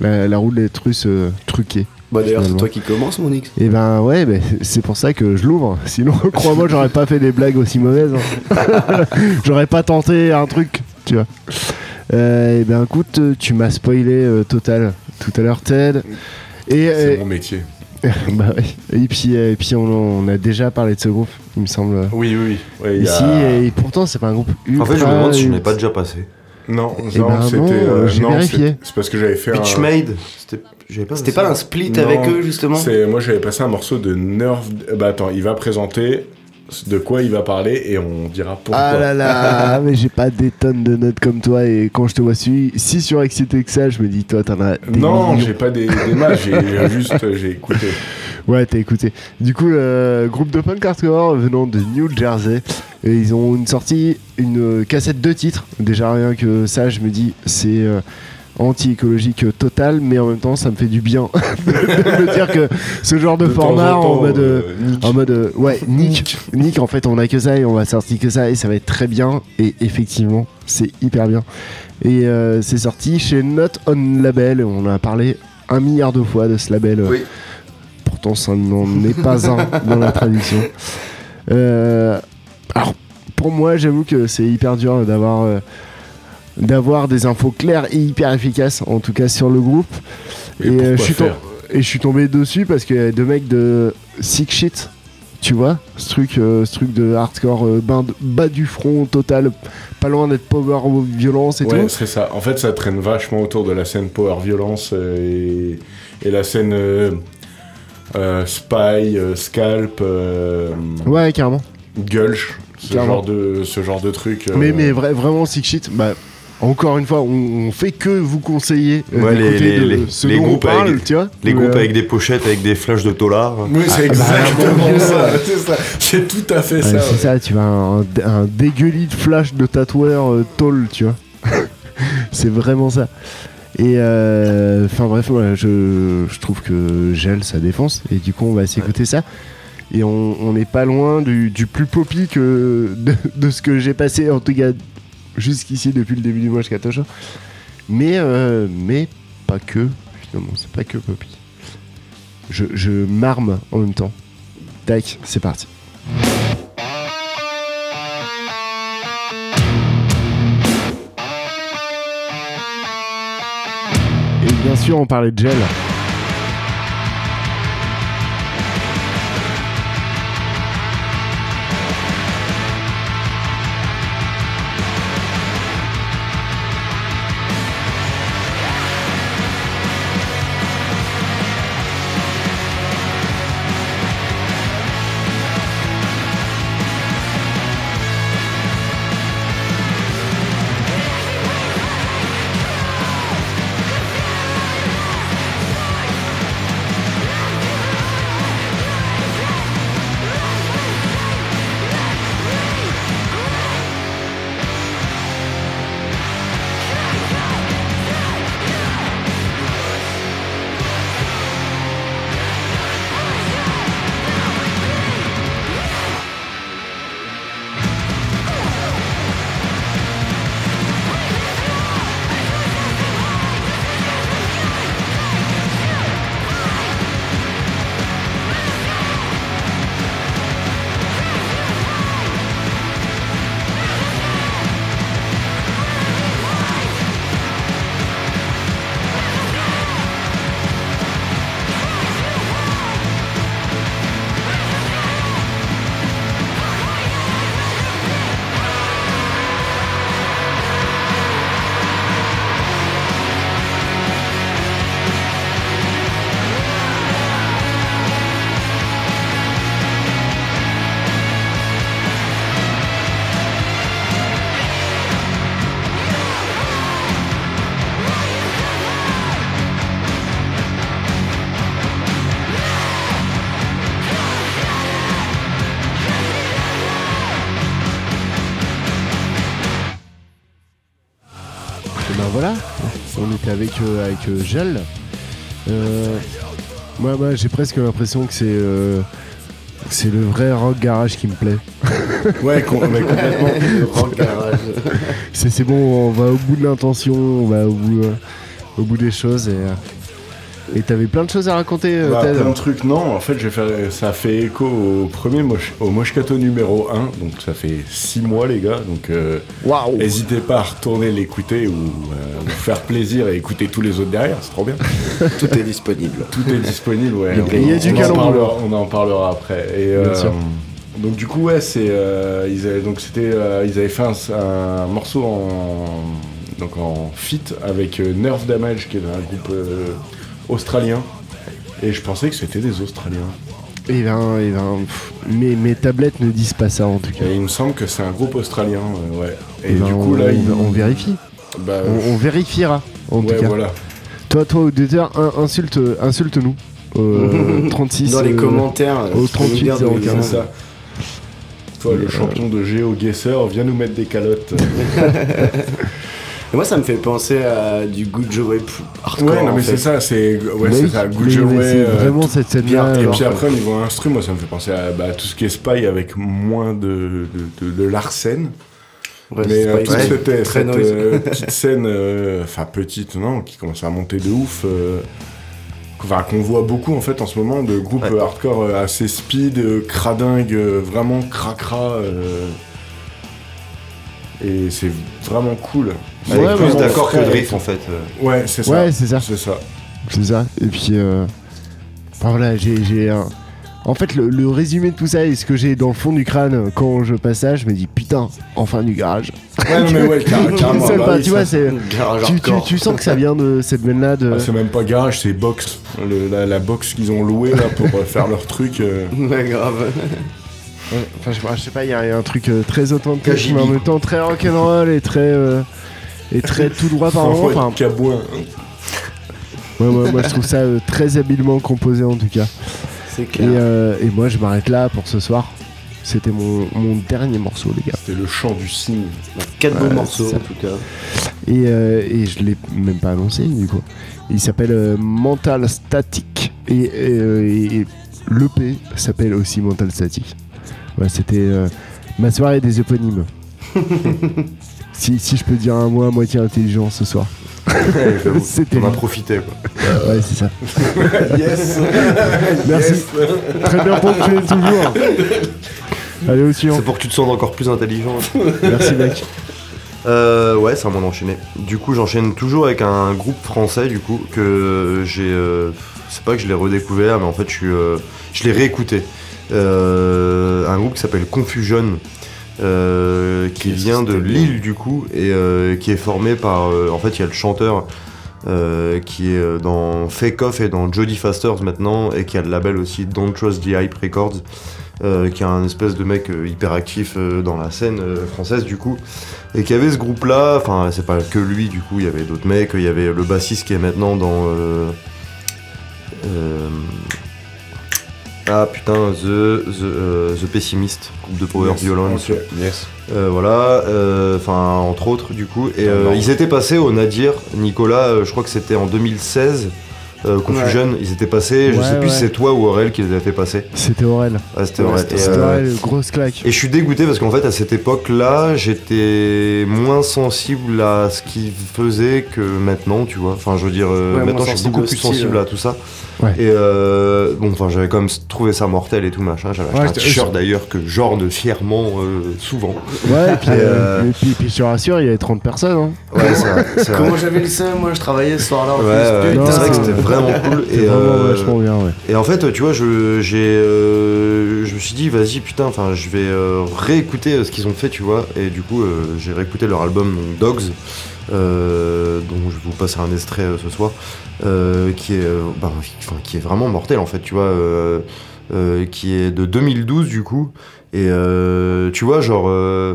La, la roulette russe euh, truquée. Bah, d'ailleurs, c'est toi qui commence, mon X. Et ben ouais, c'est pour ça que je l'ouvre. Sinon, [LAUGHS] crois-moi, j'aurais pas fait des blagues aussi mauvaises. hein. [LAUGHS] j'aurais pas tenté un truc, tu vois. Euh, et ben écoute, tu m'as spoilé euh, total tout à l'heure, Ted. Et, C'est euh, mon métier. [LAUGHS] bah oui. Et puis, et puis on, on a déjà parlé de ce groupe, il me semble. Oui, oui, oui. Ouais, a- Ici, et pourtant, c'est pas un groupe ultra. En fait, je me demande si je n'ai pas déjà passé. Non, Eh non, ben c'était. euh, j'ai vérifié. c'est- parce que j'avais fait Pitch un. Made C'était pas C'était passé. pas un split Non, avec eux, justement C'est moi j'avais passé un morceau de Nerve. Bah attends, il va présenter de quoi il va parler et on dira pourquoi. Ah là là, [LAUGHS] mais j'ai pas des tonnes de notes comme toi et quand je te vois si, si surexcité que ça, je me dis toi t'en as des non, j'ai pas des, des matchs, [LAUGHS] j'ai juste j'ai écouté. Ouais, t'as écouté. Du coup, le groupe de punk hardcore venant de New Jersey, et ils ont une sortie, une euh, cassette de titres. Déjà rien que ça, je me dis c'est euh, anti-écologique total, mais en même temps ça me fait du bien. [LAUGHS] De me dire que ce genre de, format en temps, en mode euh, en mode euh, ouais [LAUGHS] nick nick en fait on a que ça et on va sortir que ça et ça va être très bien. Et effectivement c'est hyper bien. Et euh, c'est sorti chez Not On Label. On a parlé un milliard de fois de ce label. Oui. pourtant ça n'en est pas un [LAUGHS] dans la traduction. Euh, alors pour moi j'avoue que c'est hyper dur d'avoir d'avoir des infos claires et hyper efficaces en tout cas sur le groupe Et et, euh, je suis tom- faire et je suis tombé dessus parce qu'il y a deux mecs de Sick Shit tu vois ce truc euh, ce truc de hardcore euh, de- bas du front total pas loin d'être power violence et Ouais, tout c'est ça. En fait, ça traîne vachement autour de la scène power violence euh, et, et la scène spy, scalp, ouais carrément gulch, ce genre de ce genre de truc. mais mais vra- vraiment Sick Shit bah encore une fois, on, on fait que vous conseiller euh, Ouais, les, de les, ce les dont on groupes parle, avec, tu vois les Ou, groupes euh, avec des pochettes avec des flashs de dollars. Oui, c'est Ah, bah, exactement bon, ça. C'est ça. C'est tout à fait Ouais, ça. c'est ça, tu vas un, un dégueulis de flash de tatoueur euh, tall, tu vois. [LAUGHS] c'est vraiment ça. Et euh, enfin bref, voilà, je, je trouve que gèle ça défonce. Et du coup, on va s'écouter ça. Et on on n'est pas loin du, du plus poppy que de, de ce que j'ai passé, en tout cas jusqu'ici depuis le début du mois jusqu'à Tocha. Mais, euh, mais pas que, finalement, c'est pas que poppy. Je, je m'arme en même temps. Tac, c'est parti. Et bien sûr, on parlait de gel. Gel. Euh, moi, moi j'ai presque l'impression que c'est euh, que c'est le vrai rock garage qui me plaît. [LAUGHS] Ouais, com- mais complètement. Rock garage. C'est bon, on va au bout de l'intention, on va au bout, euh, au bout des choses et et t'avais plein de choses à raconter, euh, Bah, Ted. plein de trucs, non. En fait, je vais faire, ça fait écho au premier moche, au Moshkato numéro 1. Donc, ça fait 6 mois, les gars. Donc, euh, Waouh n'hésitez pas à retourner l'écouter ou euh, vous faire plaisir et écouter tous les autres derrière. C'est trop bien. [LAUGHS] Tout est disponible. Tout est disponible, ouais. Il y a- du on, en calembour. parlera, on en parlera après. Et, Bien euh, sûr. Donc du coup, ouais, c'est euh, ils avaient donc c'était euh, ils avaient fait un, un morceau en donc en feat avec Nerve Damage qui est un groupe euh, australien. Et je pensais que c'était des Australiens. Et ben, et ben, pff, mes, mes tablettes ne disent pas ça en tout cas. Et il me semble que c'est un groupe australien, euh, ouais. Et, Et ben, du coup on, là, on- vérifie. bah, On, on vérifiera en ouais, tout cas. voilà. Toi, toi, auditeur, in- insulte, insulte-nous. Euh, [LAUGHS] 36. Dans les euh, commentaires. au tu peux nous 38, dire d'où ils 05. viennent. C'est ça. Toi, le champion de Géo Guesser, viens nous mettre des calottes. [LAUGHS] Et moi, ça me fait penser à du Good Joe hardcore. ouais, non mais c'est ça, c'est ouais, c'est ça, Good mais- Joe mais Way, c'est euh, vraiment cette scène-là. Et puis après, au niveau instru, moi, ça me fait penser à bah, tout ce qui est Spy avec moins de, de, de, de Larsen. Ouais, mais c'est euh, toute cette, très cette, euh, petite scène, euh, enfin petite, non, qui commence à monter de ouf, euh, enfin, qu'on voit beaucoup en fait en ce moment, de groupes Ouais. hardcore assez speed, cradingue, vraiment cracra. euh, et c'est vraiment cool. Avec Ouais, plus d'accord que de riff en fait. Ouais, c'est ça. Ouais, c'est ça. C'est ça. C'est ça. Et puis, euh, enfin, voilà, j'ai, un. En fait, le, le résumé de tout ça et ce que j'ai dans le fond du crâne euh, quand je passe ça, je me dis putain, enfin du garage. Ouais, mais ouais, [LAUGHS] car- carrément. C'est bah pas- oui, tu ça, vois, c'est. Garage Tu, tu, hardcore. tu sens que ça vient de cette veine-là de. Ah, c'est même pas garage, c'est box. Le- la, la box qu'ils ont louée là pour euh, faire leur truc. euh. [LAUGHS] Ouais, grave. Enfin, je, je sais pas, il y, a un truc euh, très authentique, mais en même temps très rock'n'roll et très. euh, et très tout droit par moment. Ouais, Enfin, cabouin. ouais, ouais, moi je trouve ça euh, très habilement composé en tout cas. C'est Et, clair. euh, et moi je m'arrête là pour ce soir. C'était mon, mon dernier morceau, les gars. C'était le chant du cygne. Quatre beaux morceaux, en tout cas. Et, euh, et je l'ai même pas annoncé du coup. Il s'appelle euh, Mental Static. Et, et l'EP s'appelle aussi Mental Static. Ouais, C'était euh, ma soirée des éponymes. [LAUGHS] si, si je peux dire un mot à moitié intelligent ce soir. C'était [LAUGHS] On a profité quoi. Ouais, c'est ça. [LAUGHS] Yes Merci. Yes. Très bien ponctué toujours. Allez au suivant. C'est pour que tu te sentes encore plus intelligent. Merci mec. Euh, ouais, c'est à moi d'enchaîner. Du coup, j'enchaîne toujours avec un groupe français, du coup, que j'ai. euh, c'est pas que je l'ai redécouvert, mais en fait, je, suis, euh, je l'ai réécouté. Euh, un groupe qui s'appelle Confusion, euh, qui vient de Lille, du coup, et euh, qui est formé par. euh, en fait, il y a le chanteur. qui est dans Fake Off et dans Jodie Fasters maintenant et qui a le label aussi Don't Trust the Hype Records qui est un espèce de mec hyper actif dans la scène française du coup et qui avait ce groupe là enfin c'est pas que lui du coup il y avait d'autres mecs il y avait le bassiste qui est maintenant dans ah putain The The, euh, The Pessimist groupe de power Yes. violence Ok, Yes. euh, voilà, euh, enfin entre autres du coup. Et euh, ils étaient passés au Nadir, Nicolas, euh, je crois que c'était en 2016. Euh, Confusion, ils étaient passés, je Ouais, sais plus ouais. si c'est toi ou Aurel qui les a fait passer. C'était Aurel. Ah, c'était Ouais, Aurel. c'était euh, Aurel, grosse claque. et je suis dégoûté parce qu'en fait à cette époque-là, j'étais moins sensible à ce qu'ils faisaient que maintenant, tu vois. Enfin, je veux dire, Ouais, maintenant je suis beaucoup au plus sensible ouais. à tout ça. Ouais. Et euh, bon, enfin, j'avais quand même trouvé ça mortel et tout machin. J'avais acheté Ouais, un t-shirt d'ailleurs que j'orne fièrement euh, souvent. Ouais, et puis, Et, euh, euh, et puis, puis je te rassure, il y avait 30 personnes. Hein. Ouais, c'est vrai. c'est vrai. Comment j'avais le seum, moi je travaillais ce soir-là en Ouais, plus. Non, c'est vrai que c'était vraiment cool. C'est Et, vraiment euh, vachement bien, ouais. et en fait, tu vois, je, j'ai, euh, je me suis dit, vas-y, putain, enfin, je vais euh, réécouter ce qu'ils ont fait, tu vois. Et du coup, euh, j'ai réécouté leur album donc, Dogs, euh, dont je vais vous passer un extrait euh, ce soir, euh, qui, est, euh, bah, enfin, qui est vraiment mortel, en fait, tu vois. euh, euh, qui est de 2012, du coup. Et euh, tu vois, genre. euh,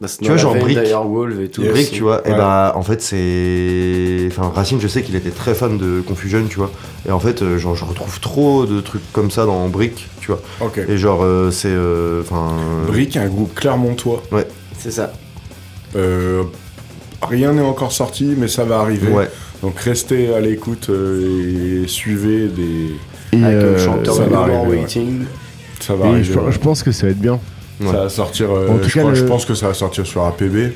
Bah, Tu vois, genre Brick. et tout. Brick, tu vois, et Ouais. bah en fait c'est. Enfin, Racine, je sais qu'il était très fan de Confusion, tu vois. Et en fait, genre, je retrouve trop de trucs comme ça dans Brick, tu vois. Et genre, euh, c'est. euh, Enfin. Brick, un groupe clermontois. C'est ça. Euh, rien n'est encore sorti, mais ça va arriver. Ouais. Donc restez à l'écoute euh, et suivez des. Et, Avec euh, le chanteur ça de va More arriver, ouais. Waiting. Ça va et arriver. je, ouais. je pense que ça va être bien. Ça va sortir. euh, En tout je, cas, crois- je pense que ça va sortir sur APB.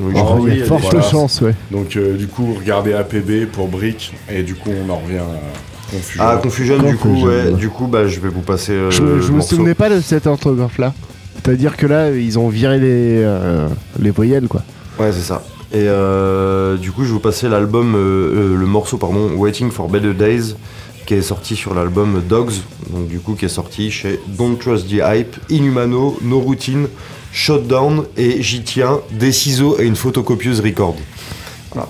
Oh, crois il oui, y il y a forte chance, ouais. Donc euh, du coup, regardez APB pour Brick et du coup, on en revient à Confusion. Ah, Confusion, du coup, Confusion, ouais. Du coup, bah, je vais vous passer. euh, je, le je me morceau. souvenais pas de cette orthographe-là. C'est-à-dire que là, ils ont viré les, euh, les voyelles, quoi. Ouais, c'est ça. Et euh, du coup, je vais vous passer l'album, euh, euh, le morceau, pardon, Waiting for Better Days, qui est sorti sur l'album Dogs, donc du coup, qui est sorti chez Don't Trust the Hype, Inhumano, No Routine, Shutdown et J'y tiens, des ciseaux et une photocopieuse record. Voilà.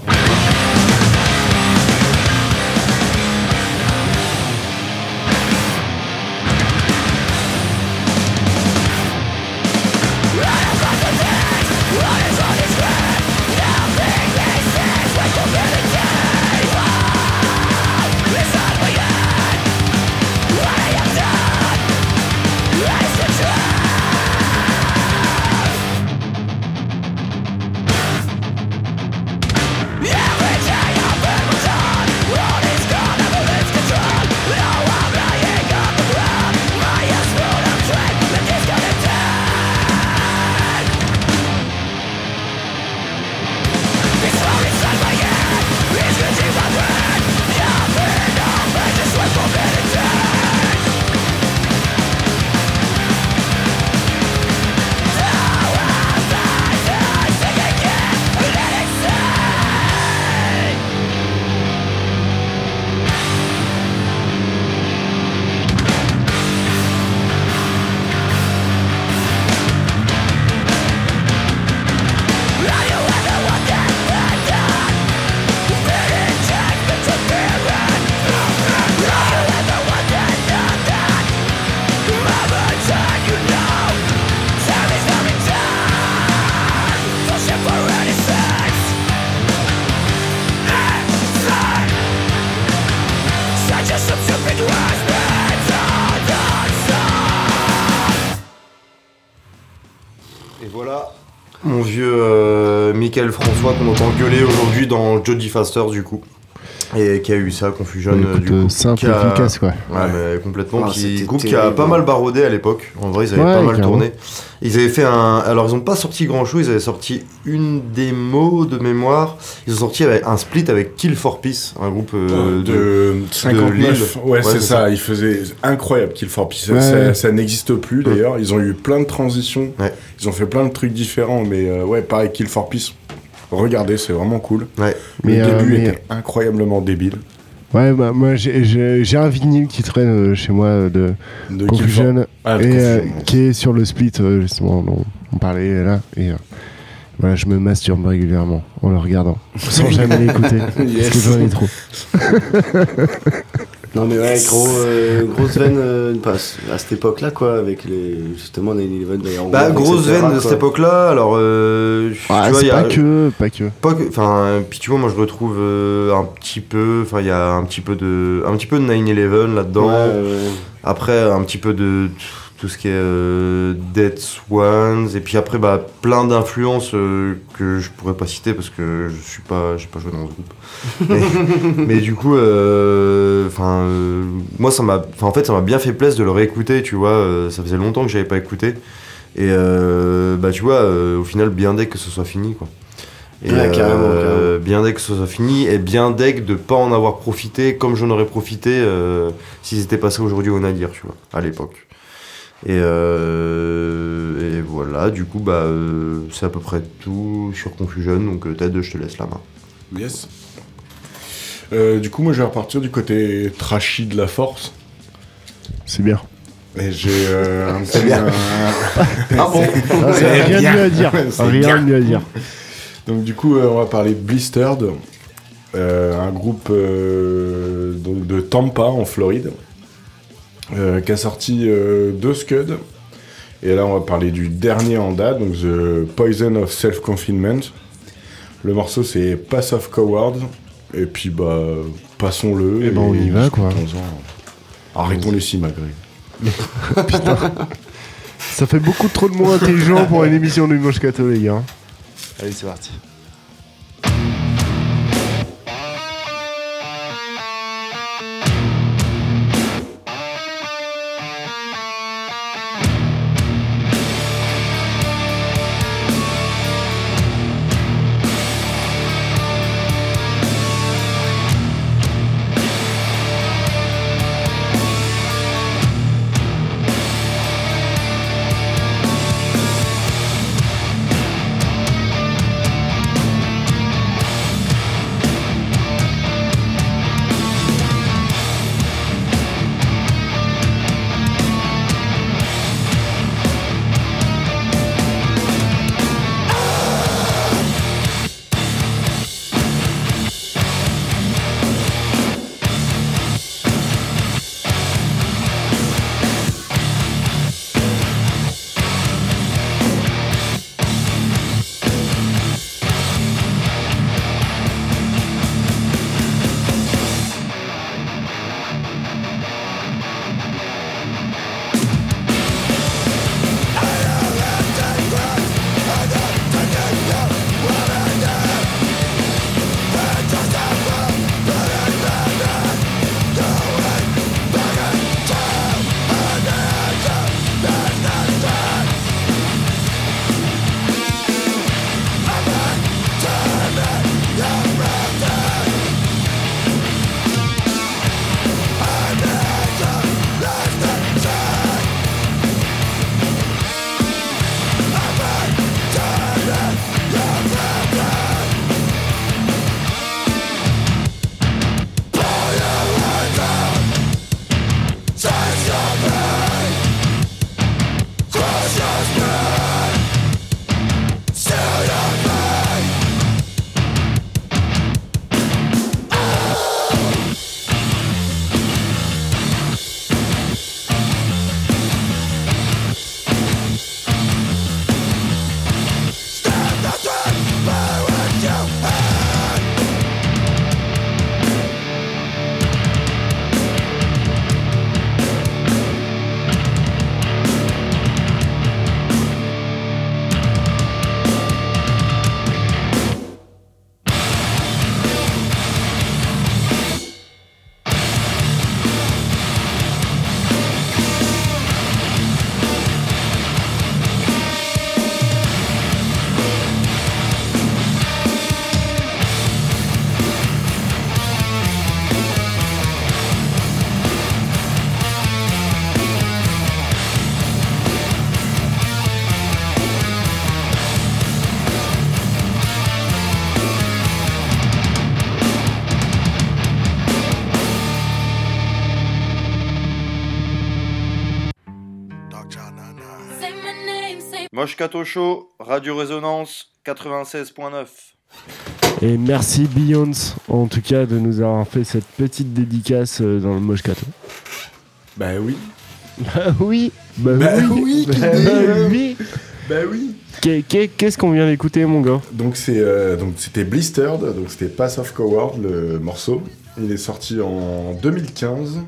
Jodie Faster du coup. Et qui a eu ça, Confusion Bah, euh, écoute, du coup. euh, simple qui a- efficace, quoi. Ouais, mais complètement. Ah, c'était groupe qui a pas mal barodé à l'époque. En vrai, ils avaient Ouais, pas mal tourné. Ils avaient fait un. Alors, ils ont pas sorti grand chose. Ils avaient sorti une démo de mémoire. Ils ont sorti avec un split avec Kill for Peace, un groupe euh, de, 59. Lille. ouais, c'est ça. Il faisait incroyable Kill for Peace. Ça, Ouais. ça- ça n'existe plus d'ailleurs. Ils ont eu plein de transitions. Ouais. Ils ont fait plein de trucs différents. Mais euh, ouais, pareil, Kill for Peace. Regardez, c'est vraiment cool. Ouais. Mais, le euh, début mais- était incroyablement débile. Ouais, bah, moi, j'ai- un vinyle qui traîne euh, chez moi euh, de De Confusion, Ah, et euh, qui est sur le split, euh, justement, dont on parlait là. Et euh, voilà, je me masturbe régulièrement en le regardant, sans [LAUGHS] jamais l'écouter, Yes. parce que j'en ai trop. [LAUGHS] Non mais ouais, gros, euh, grosse veine euh, pas- à cette époque-là quoi, avec les justement 9-11 d'ailleurs. Bah, grosse veine de cette époque-là. Alors, euh, tu vois, c'est il y a- pas que, pas que. pas que- enfin puis tu vois moi je retrouve euh, un petit peu enfin il y a un petit peu de un petit peu de 9/11 là-dedans après un petit peu de tout ce qui est euh, Dead Swans et puis après bah plein d'influences euh, que je pourrais pas citer parce que je suis pas j'ai pas joué dans ce groupe. [LAUGHS] Mais, mais du coup euh, enfin euh, moi ça m'a en fait ça m'a bien fait plaisir de le réécouter tu vois ça faisait longtemps que j'avais pas écouté. Et euh, bah tu vois au final bien dès que ce soit fini quoi. Et Ouais, carrément, bien dès que ce soit fini et bien dès de pas en avoir profité comme j'en aurais profité euh, s'ils étaient passés aujourd'hui au Nadir tu vois à l'époque et, euh, et voilà du coup bah euh, c'est à peu près tout sur Confusion donc euh, Ted je te laisse la main Yes. Euh, du coup, moi, je vais repartir du côté trashy de la force. C'est bien. Et j'ai euh, un [LAUGHS] C'est petit- bien. Ah bon [LAUGHS] C'est Ah, c'est rien de bien. mieux à dire. [LAUGHS] C'est Rien bien. de mieux à dire. Donc du coup, euh, on va parler de Blistered, euh, un groupe euh, de Tampa en Floride, euh, qui a sorti euh, deux scuds. Et là, on va parler du dernier en date, donc The Poison of Self-Confinement. Le morceau, c'est Pass of Cowards. Et puis, bah, passons-le. Eh ben, on y va, quoi. Arrêtons les simagrées. [LAUGHS] Putain. Ça fait beaucoup trop de mots intelligents pour une émission du Moscato, les gars. Allez, c'est parti. Moscato Show, Radio Résonance 96.9. Et merci Beyoncé, en tout cas, de nous avoir fait cette petite dédicace euh, dans le Moscato. Bah oui. Bah oui. Bah, Bah oui. oui, Bah Kidé. oui. Bah oui. Qu'est- qu'est- Qu'est-ce qu'on vient d'écouter, mon gars? Donc c'est euh, donc c'était Blistered, donc c'était Pass of Coward le morceau. Il est sorti en 2015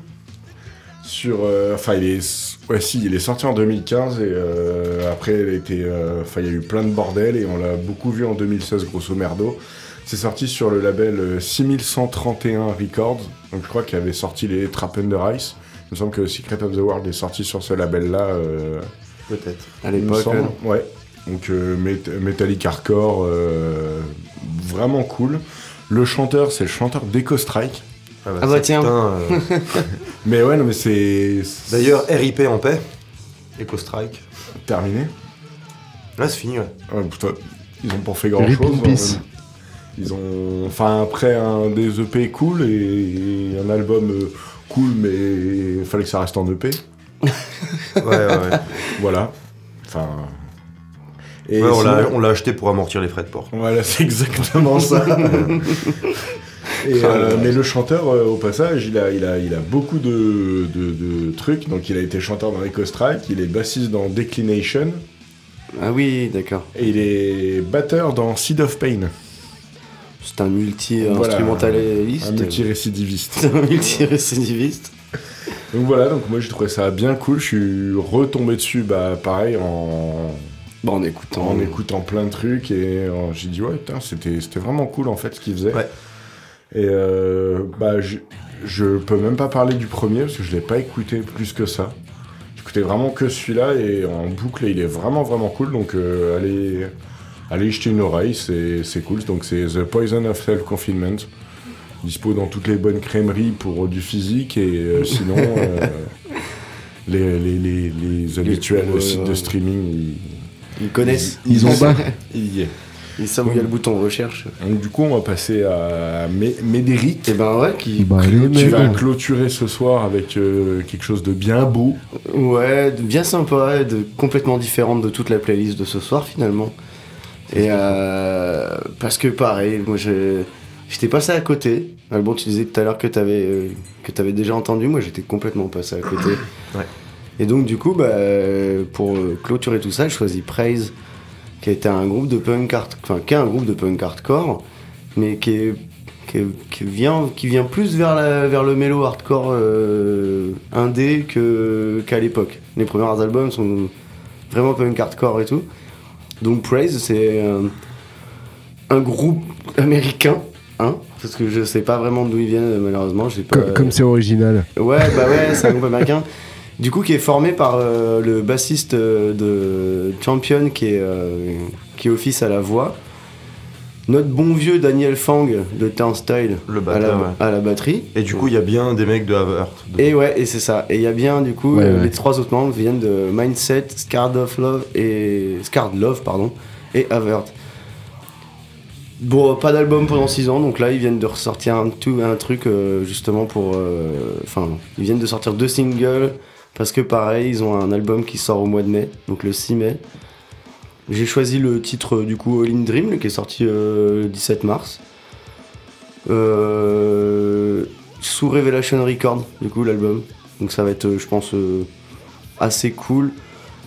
sur euh, enfin il est ouais si il est sorti en 2015 et euh, après il a été euh, enfin il y a eu plein de bordel et on l'a beaucoup vu en 2016 grosso merdo. C'est sorti sur le label euh, 6131 Records. Donc je crois qu'il avait sorti les Trap Under Ice. Il me semble que Secret of the World est sorti sur ce label là Peut-être. À l'époque. ouais. Donc euh, Metallic Hardcore, euh, vraiment cool. Le chanteur, c'est le chanteur d'Echo Strike. Ah bah, Ah bah tiens. putain, euh, [LAUGHS] Mais ouais, non, mais c'est. D'ailleurs, RIP en paix. Echo Strike. Terminé. Là, c'est fini, ouais. Ouais, putain, ils ont pas fait grand Rip chose. in peace. Ils ont. Enfin, après un des EP cool et un album euh, cool, mais il fallait que ça reste en EP. [LAUGHS] Ouais, ouais, ouais. Voilà. Enfin. Et Ouais, on l'a- sinon- on l'a acheté pour amortir les frais de port. Voilà, [LAUGHS] c'est exactement ça. Et, euh, mais le chanteur, euh, au passage, il a, il a, il a beaucoup de, de- de trucs. Donc, il a été chanteur dans Echo Strike, il est bassiste dans Declination, Ah oui, d'accord. et il est batteur dans Seed of Pain, C'est un multi-instrumentaliste. un multi-récidiviste. C'est [LAUGHS] un multi-récidiviste. donc voilà, donc moi j'ai trouvé ça bien cool. Je suis retombé dessus, bah pareil, en, Bon, en écoutant. en écoutant plein de trucs, et euh, j'ai dit, ouais, putain, c'était c'était vraiment cool en fait ce qu'il faisait. Ouais. Et euh, bah, je, je peux même pas parler du premier parce que je l'ai pas écouté plus que ça. J'écoutais vraiment que celui-là et en boucle, et il est vraiment vraiment cool. Donc euh, allez, allez jeter une oreille, c'est c'est cool. Donc c'est The Poison of Self Confinement. Dispo dans toutes les bonnes crèmeries pour du physique et euh, [LAUGHS] sinon euh, les, les, les, les habituels sites de ouais. streaming Ils connaissent. Ils ont bas. ils, ils y est. Ils savent où il y a le bouton recherche. Donc du coup on va passer à Mé- Médéric. Et ben ouais, qui. Bah, Tu vas clôturer ce soir avec euh, quelque chose de bien beau. Ouais, de- bien sympa, de complètement différente de toute la playlist de ce soir finalement. Et euh, parce que pareil, moi je- j'étais passé à côté. Ah, Bon, tu disais tout à l'heure que t'avais euh, que t'avais déjà entendu, moi j'étais complètement passé à côté. Ouais. Et donc du coup, bah, pour euh, clôturer tout ça, je choisis Praise, qui était un groupe de punk enfin qui est un groupe de punk hardcore, mais qui est qui, est- qui vient qui vient plus vers la, vers le mélo hardcore euh, indé que qu'à l'époque. Les premiers albums sont vraiment punk hardcore et tout. Donc Praise, c'est un, un groupe américain, hein, parce que je sais pas vraiment d'où ils viennent malheureusement. j'ai pas- Co- Comme c'est original. Ouais, bah ouais, c'est un groupe américain. [LAUGHS] Du coup, qui est formé par euh, le bassiste euh, de Champion qui est, euh, qui office à la voix. Notre bon vieux Daniel Fang de Turnstile Le à, la, ouais. à la batterie. Et du coup, il y a bien des mecs de Havert. Et ouais, et c'est ça. Et il y a bien, du coup, Ouais, euh, ouais. les trois autres membres viennent de Mindset, Scarred of Love et. Scarred Love, pardon, et Avert. Bon, pas d'album pendant 6 ans, donc là ils viennent de ressortir un, tout, un truc euh, justement pour. euh, Enfin, ils viennent de sortir deux singles, parce que pareil, ils ont un album qui sort au mois de mai, donc le 6 mai. J'ai choisi le titre euh, du coup All in Dream, qui est sorti euh, le 17 mars. Euh, sous Revelation Record, du coup, l'album. Donc ça va être, je pense, euh, assez cool.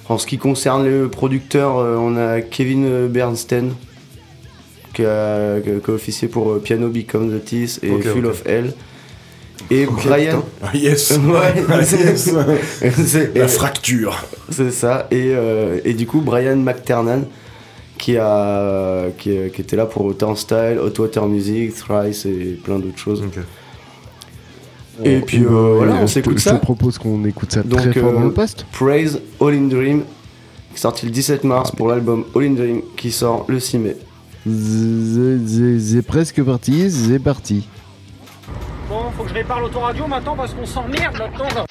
En ce qui concerne les producteurs, euh, on a Kevin Bernstein, qui a, qui a- officié pour Piano Become the Teeth et Full of Hell. Et Brian. putain. Ah, yes. [LAUGHS] Ouais, Ah, [LAUGHS] yes. La et- fracture. c'est ça. Et, euh, et du coup, Brian McTernan, qui, a, qui, qui était là pour Turnstile, Hot Water Music, Thrice et plein d'autres choses. Et puis euh, Euh, voilà, on je te- s'écoute Je ça. te propose qu'on écoute ça Donc, très fort euh, dans le poste. Praise All in Dream, sorti le 17 mars pour l'album All in Dream, qui sort le 6 mai. C'est presque parti, c'est parti. Faut que je répare l'autoradio maintenant parce qu'on s'emmerde là-dedans.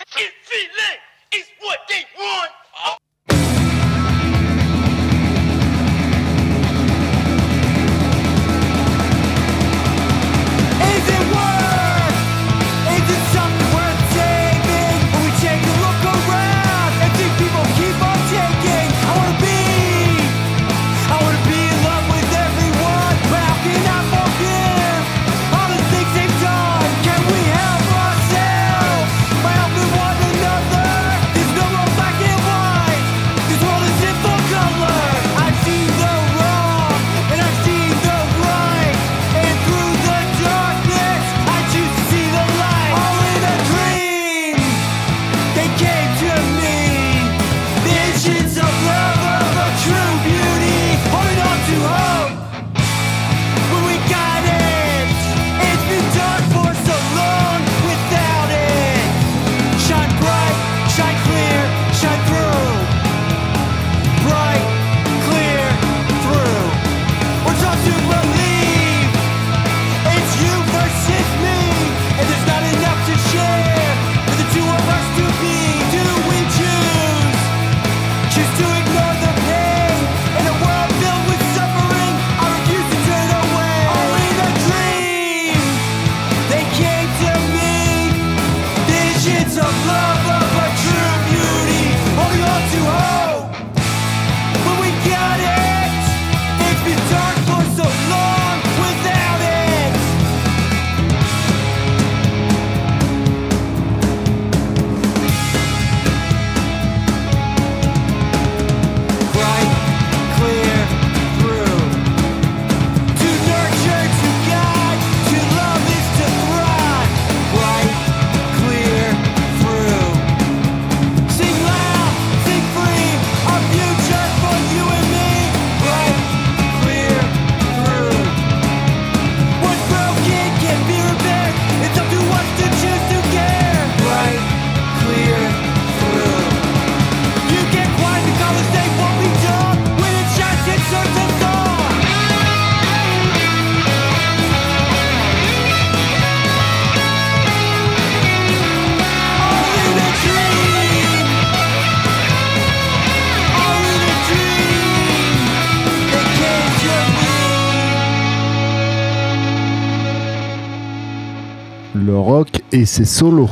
Et ses solos.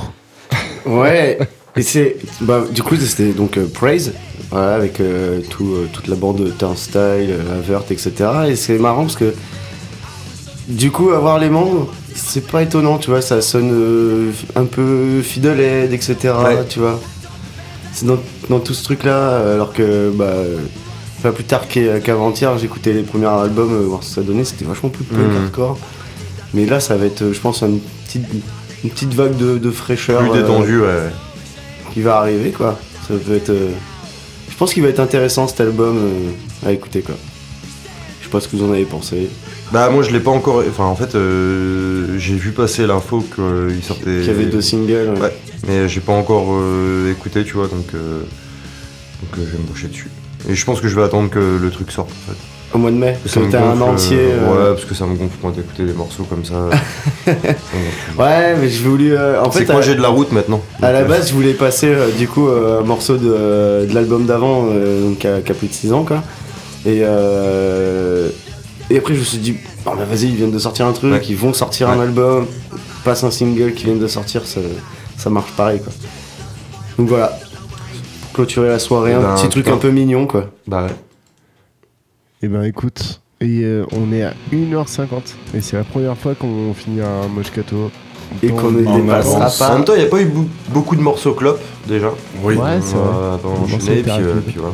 Ouais, et c'est. Bah, du coup, c'était donc euh, Praise, voilà, avec euh, tout, euh, toute la bande de Turnstile, euh, Avert, etc. Et c'est marrant parce que. Du coup, avoir les membres, c'est pas étonnant, tu vois, ça sonne euh, un peu Fiddlehead, etc. Ouais. Tu vois. C'est dans, dans tout ce truc-là, alors que, bah. Pas plus tard qu'avant-hier, j'écoutais les premiers albums, voir ce que ça donnait, c'était vachement plus punk Mhm. hardcore. Mais là, ça va être, je pense, une petite, une petite vague de, de fraîcheur. Plus euh, détendu, ouais. qui va arriver quoi. Ça peut être. euh, Je pense qu'il va être intéressant cet album euh, à écouter quoi. Je sais pas ce que vous en avez pensé. Bah moi je l'ai pas encore. Enfin en fait euh, j'ai vu passer l'info qu'il sortait. Qu'il y avait deux singles. Ouais. Mais j'ai pas encore euh, écouté tu vois donc euh, donc euh, je vais me boucher dessus. Et je pense que je vais attendre que le truc sorte en fait. Au mois de mai, parce Ça que t'as un entier. euh, euh, Ouais parce que ça me gonfle quand d'écouter des morceaux comme ça. [LAUGHS] Ouais, mais je voulais. euh, en C'est fait, à- j'ai de la route maintenant. À la euh, base, je voulais passer du coup un morceau de, de l'album d'avant, donc qui a, plus de 6 ans quoi. Et, et après, je me suis dit, oh, bah, vas-y, ils viennent de sortir un truc, Ouais. ils vont sortir un album, passe un single qui viennent de sortir, ça, ça marche pareil quoi. Donc voilà, clôturer la soirée, un ben, petit truc putain. un peu mignon quoi. Bah ouais. Et ben écoute, et euh, on est à 1h50 et c'est la première fois qu'on finit un Moscato. Et qu'on ne en dépassera pas. En même temps il n'y a pas eu beaucoup de morceaux clop déjà. Oui. Ouais, c'est vrai. puis, euh, rapides. puis voilà.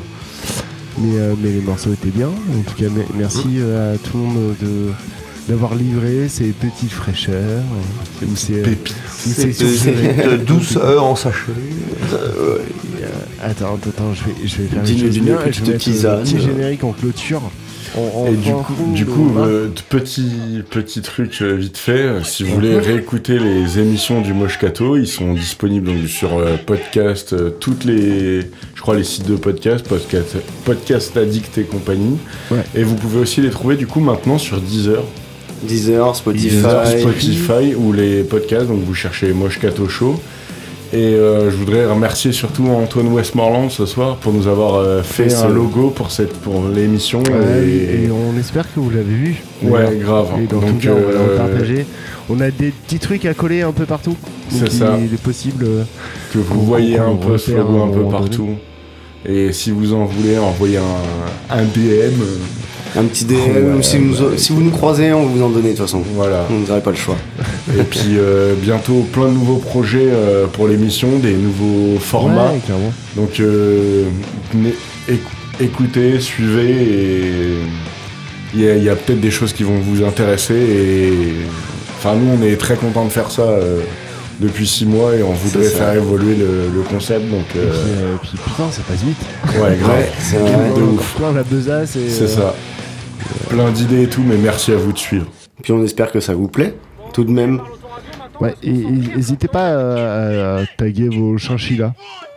Mais, euh, mais les morceaux étaient bien. En tout cas, me- merci euh, à tout le monde de d'avoir livré ces petites fraîcheurs. euh, ou ces, euh, Pépites. ou ces douceur en sachet. Euh, Attends, attends, attends, je vais, je vais faire bien. petite Je vais mettre tisane. un petit générique en clôture. Et du coup, du euh, petit, petit truc euh, vite fait, euh, si vous voulez réécouter les émissions du Moshkato, ils sont disponibles donc, sur euh, podcast, euh, toutes les, je crois les sites de podcast, podcast, podcast Addict et compagnie. Ouais. Et vous pouvez aussi les trouver du coup maintenant sur Deezer, Deezer, Spotify. Deezer, Spotify ou les podcasts, donc vous cherchez Moshkato Show. Et euh, je voudrais remercier surtout Antoine Westmoreland ce soir pour nous avoir euh, fait Fait un ce- logo pour cette pour l'émission. Ouais, et- et on espère que vous l'avez vu. Ouais, grave. Et dans Donc, tout cas, on va euh, le partager. On a des petits trucs à coller un peu partout. C'est ça. Il est possible. euh, que vous voyez un peu ce logo un peu donné. partout. Et si vous en voulez, envoyez un, un DM. Un petit DM, Ouais, si, vous nous, si vous nous croisez, on vous en donner de toute façon. Voilà. On n'aurait pas le choix. Et [LAUGHS] puis euh, bientôt plein de nouveaux projets euh, pour l'émission, des nouveaux formats. Ouais, clairement. Donc euh, écoutez, suivez et il y a, peut-être des choses qui vont vous intéresser. Et enfin nous on est très contents de faire ça euh, depuis six mois et on voudrait faire évoluer le, le concept. Donc Et puis, euh, puis, putain, ça passe vite. ouais grave. Ouais, c'est vrai. De On a ouf. plein la besace. C'est euh, ça. Plein d'idées et tout, mais merci à vous de suivre. Puis on espère que ça vous plaît, tout de même. Ouais, et n'hésitez pas à, à taguer vos chinchillas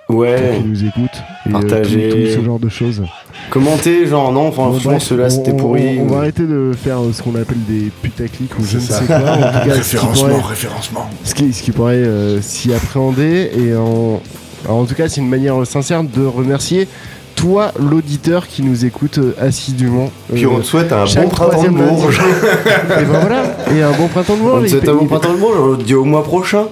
Ouais, qui nous écoutent. Et, euh, Partagez. tout, tout ce genre de choses. commentez, genre non, Bon, franchement, on- c'était pourri. On, on va arrêter de faire euh, ce qu'on appelle des putaclics ou je ne sais quoi. En tout cas, ce qui référencement, pourrait, référencement. ce qui, ce qui pourrait euh, s'y appréhender. Et en, alors, en tout cas, c'est une manière sincère de remercier toi, l'auditeur qui nous écoute euh, assidûment. Puis euh, on te souhaite un bon printemps de. Bourges. [LAUGHS] et ben voilà, et un bon printemps de On Bourges. te Il souhaite un bon printemps de Bourges, on le dit au mois prochain.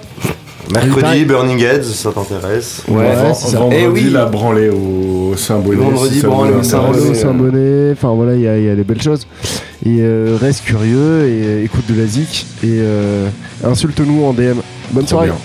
Mercredi. Burning Heads, ça t'intéresse. Ouais, ça. Vendredi, Eh oui. la branlée au Saint-Bonnet. Vendredi, branlée au. Saint-Bonnet. Enfin voilà, il y, a- il y a des belles choses. Et euh, reste curieux et euh, écoute de la zik et euh, insulte-nous en DM. Bonne Trop soirée. bien.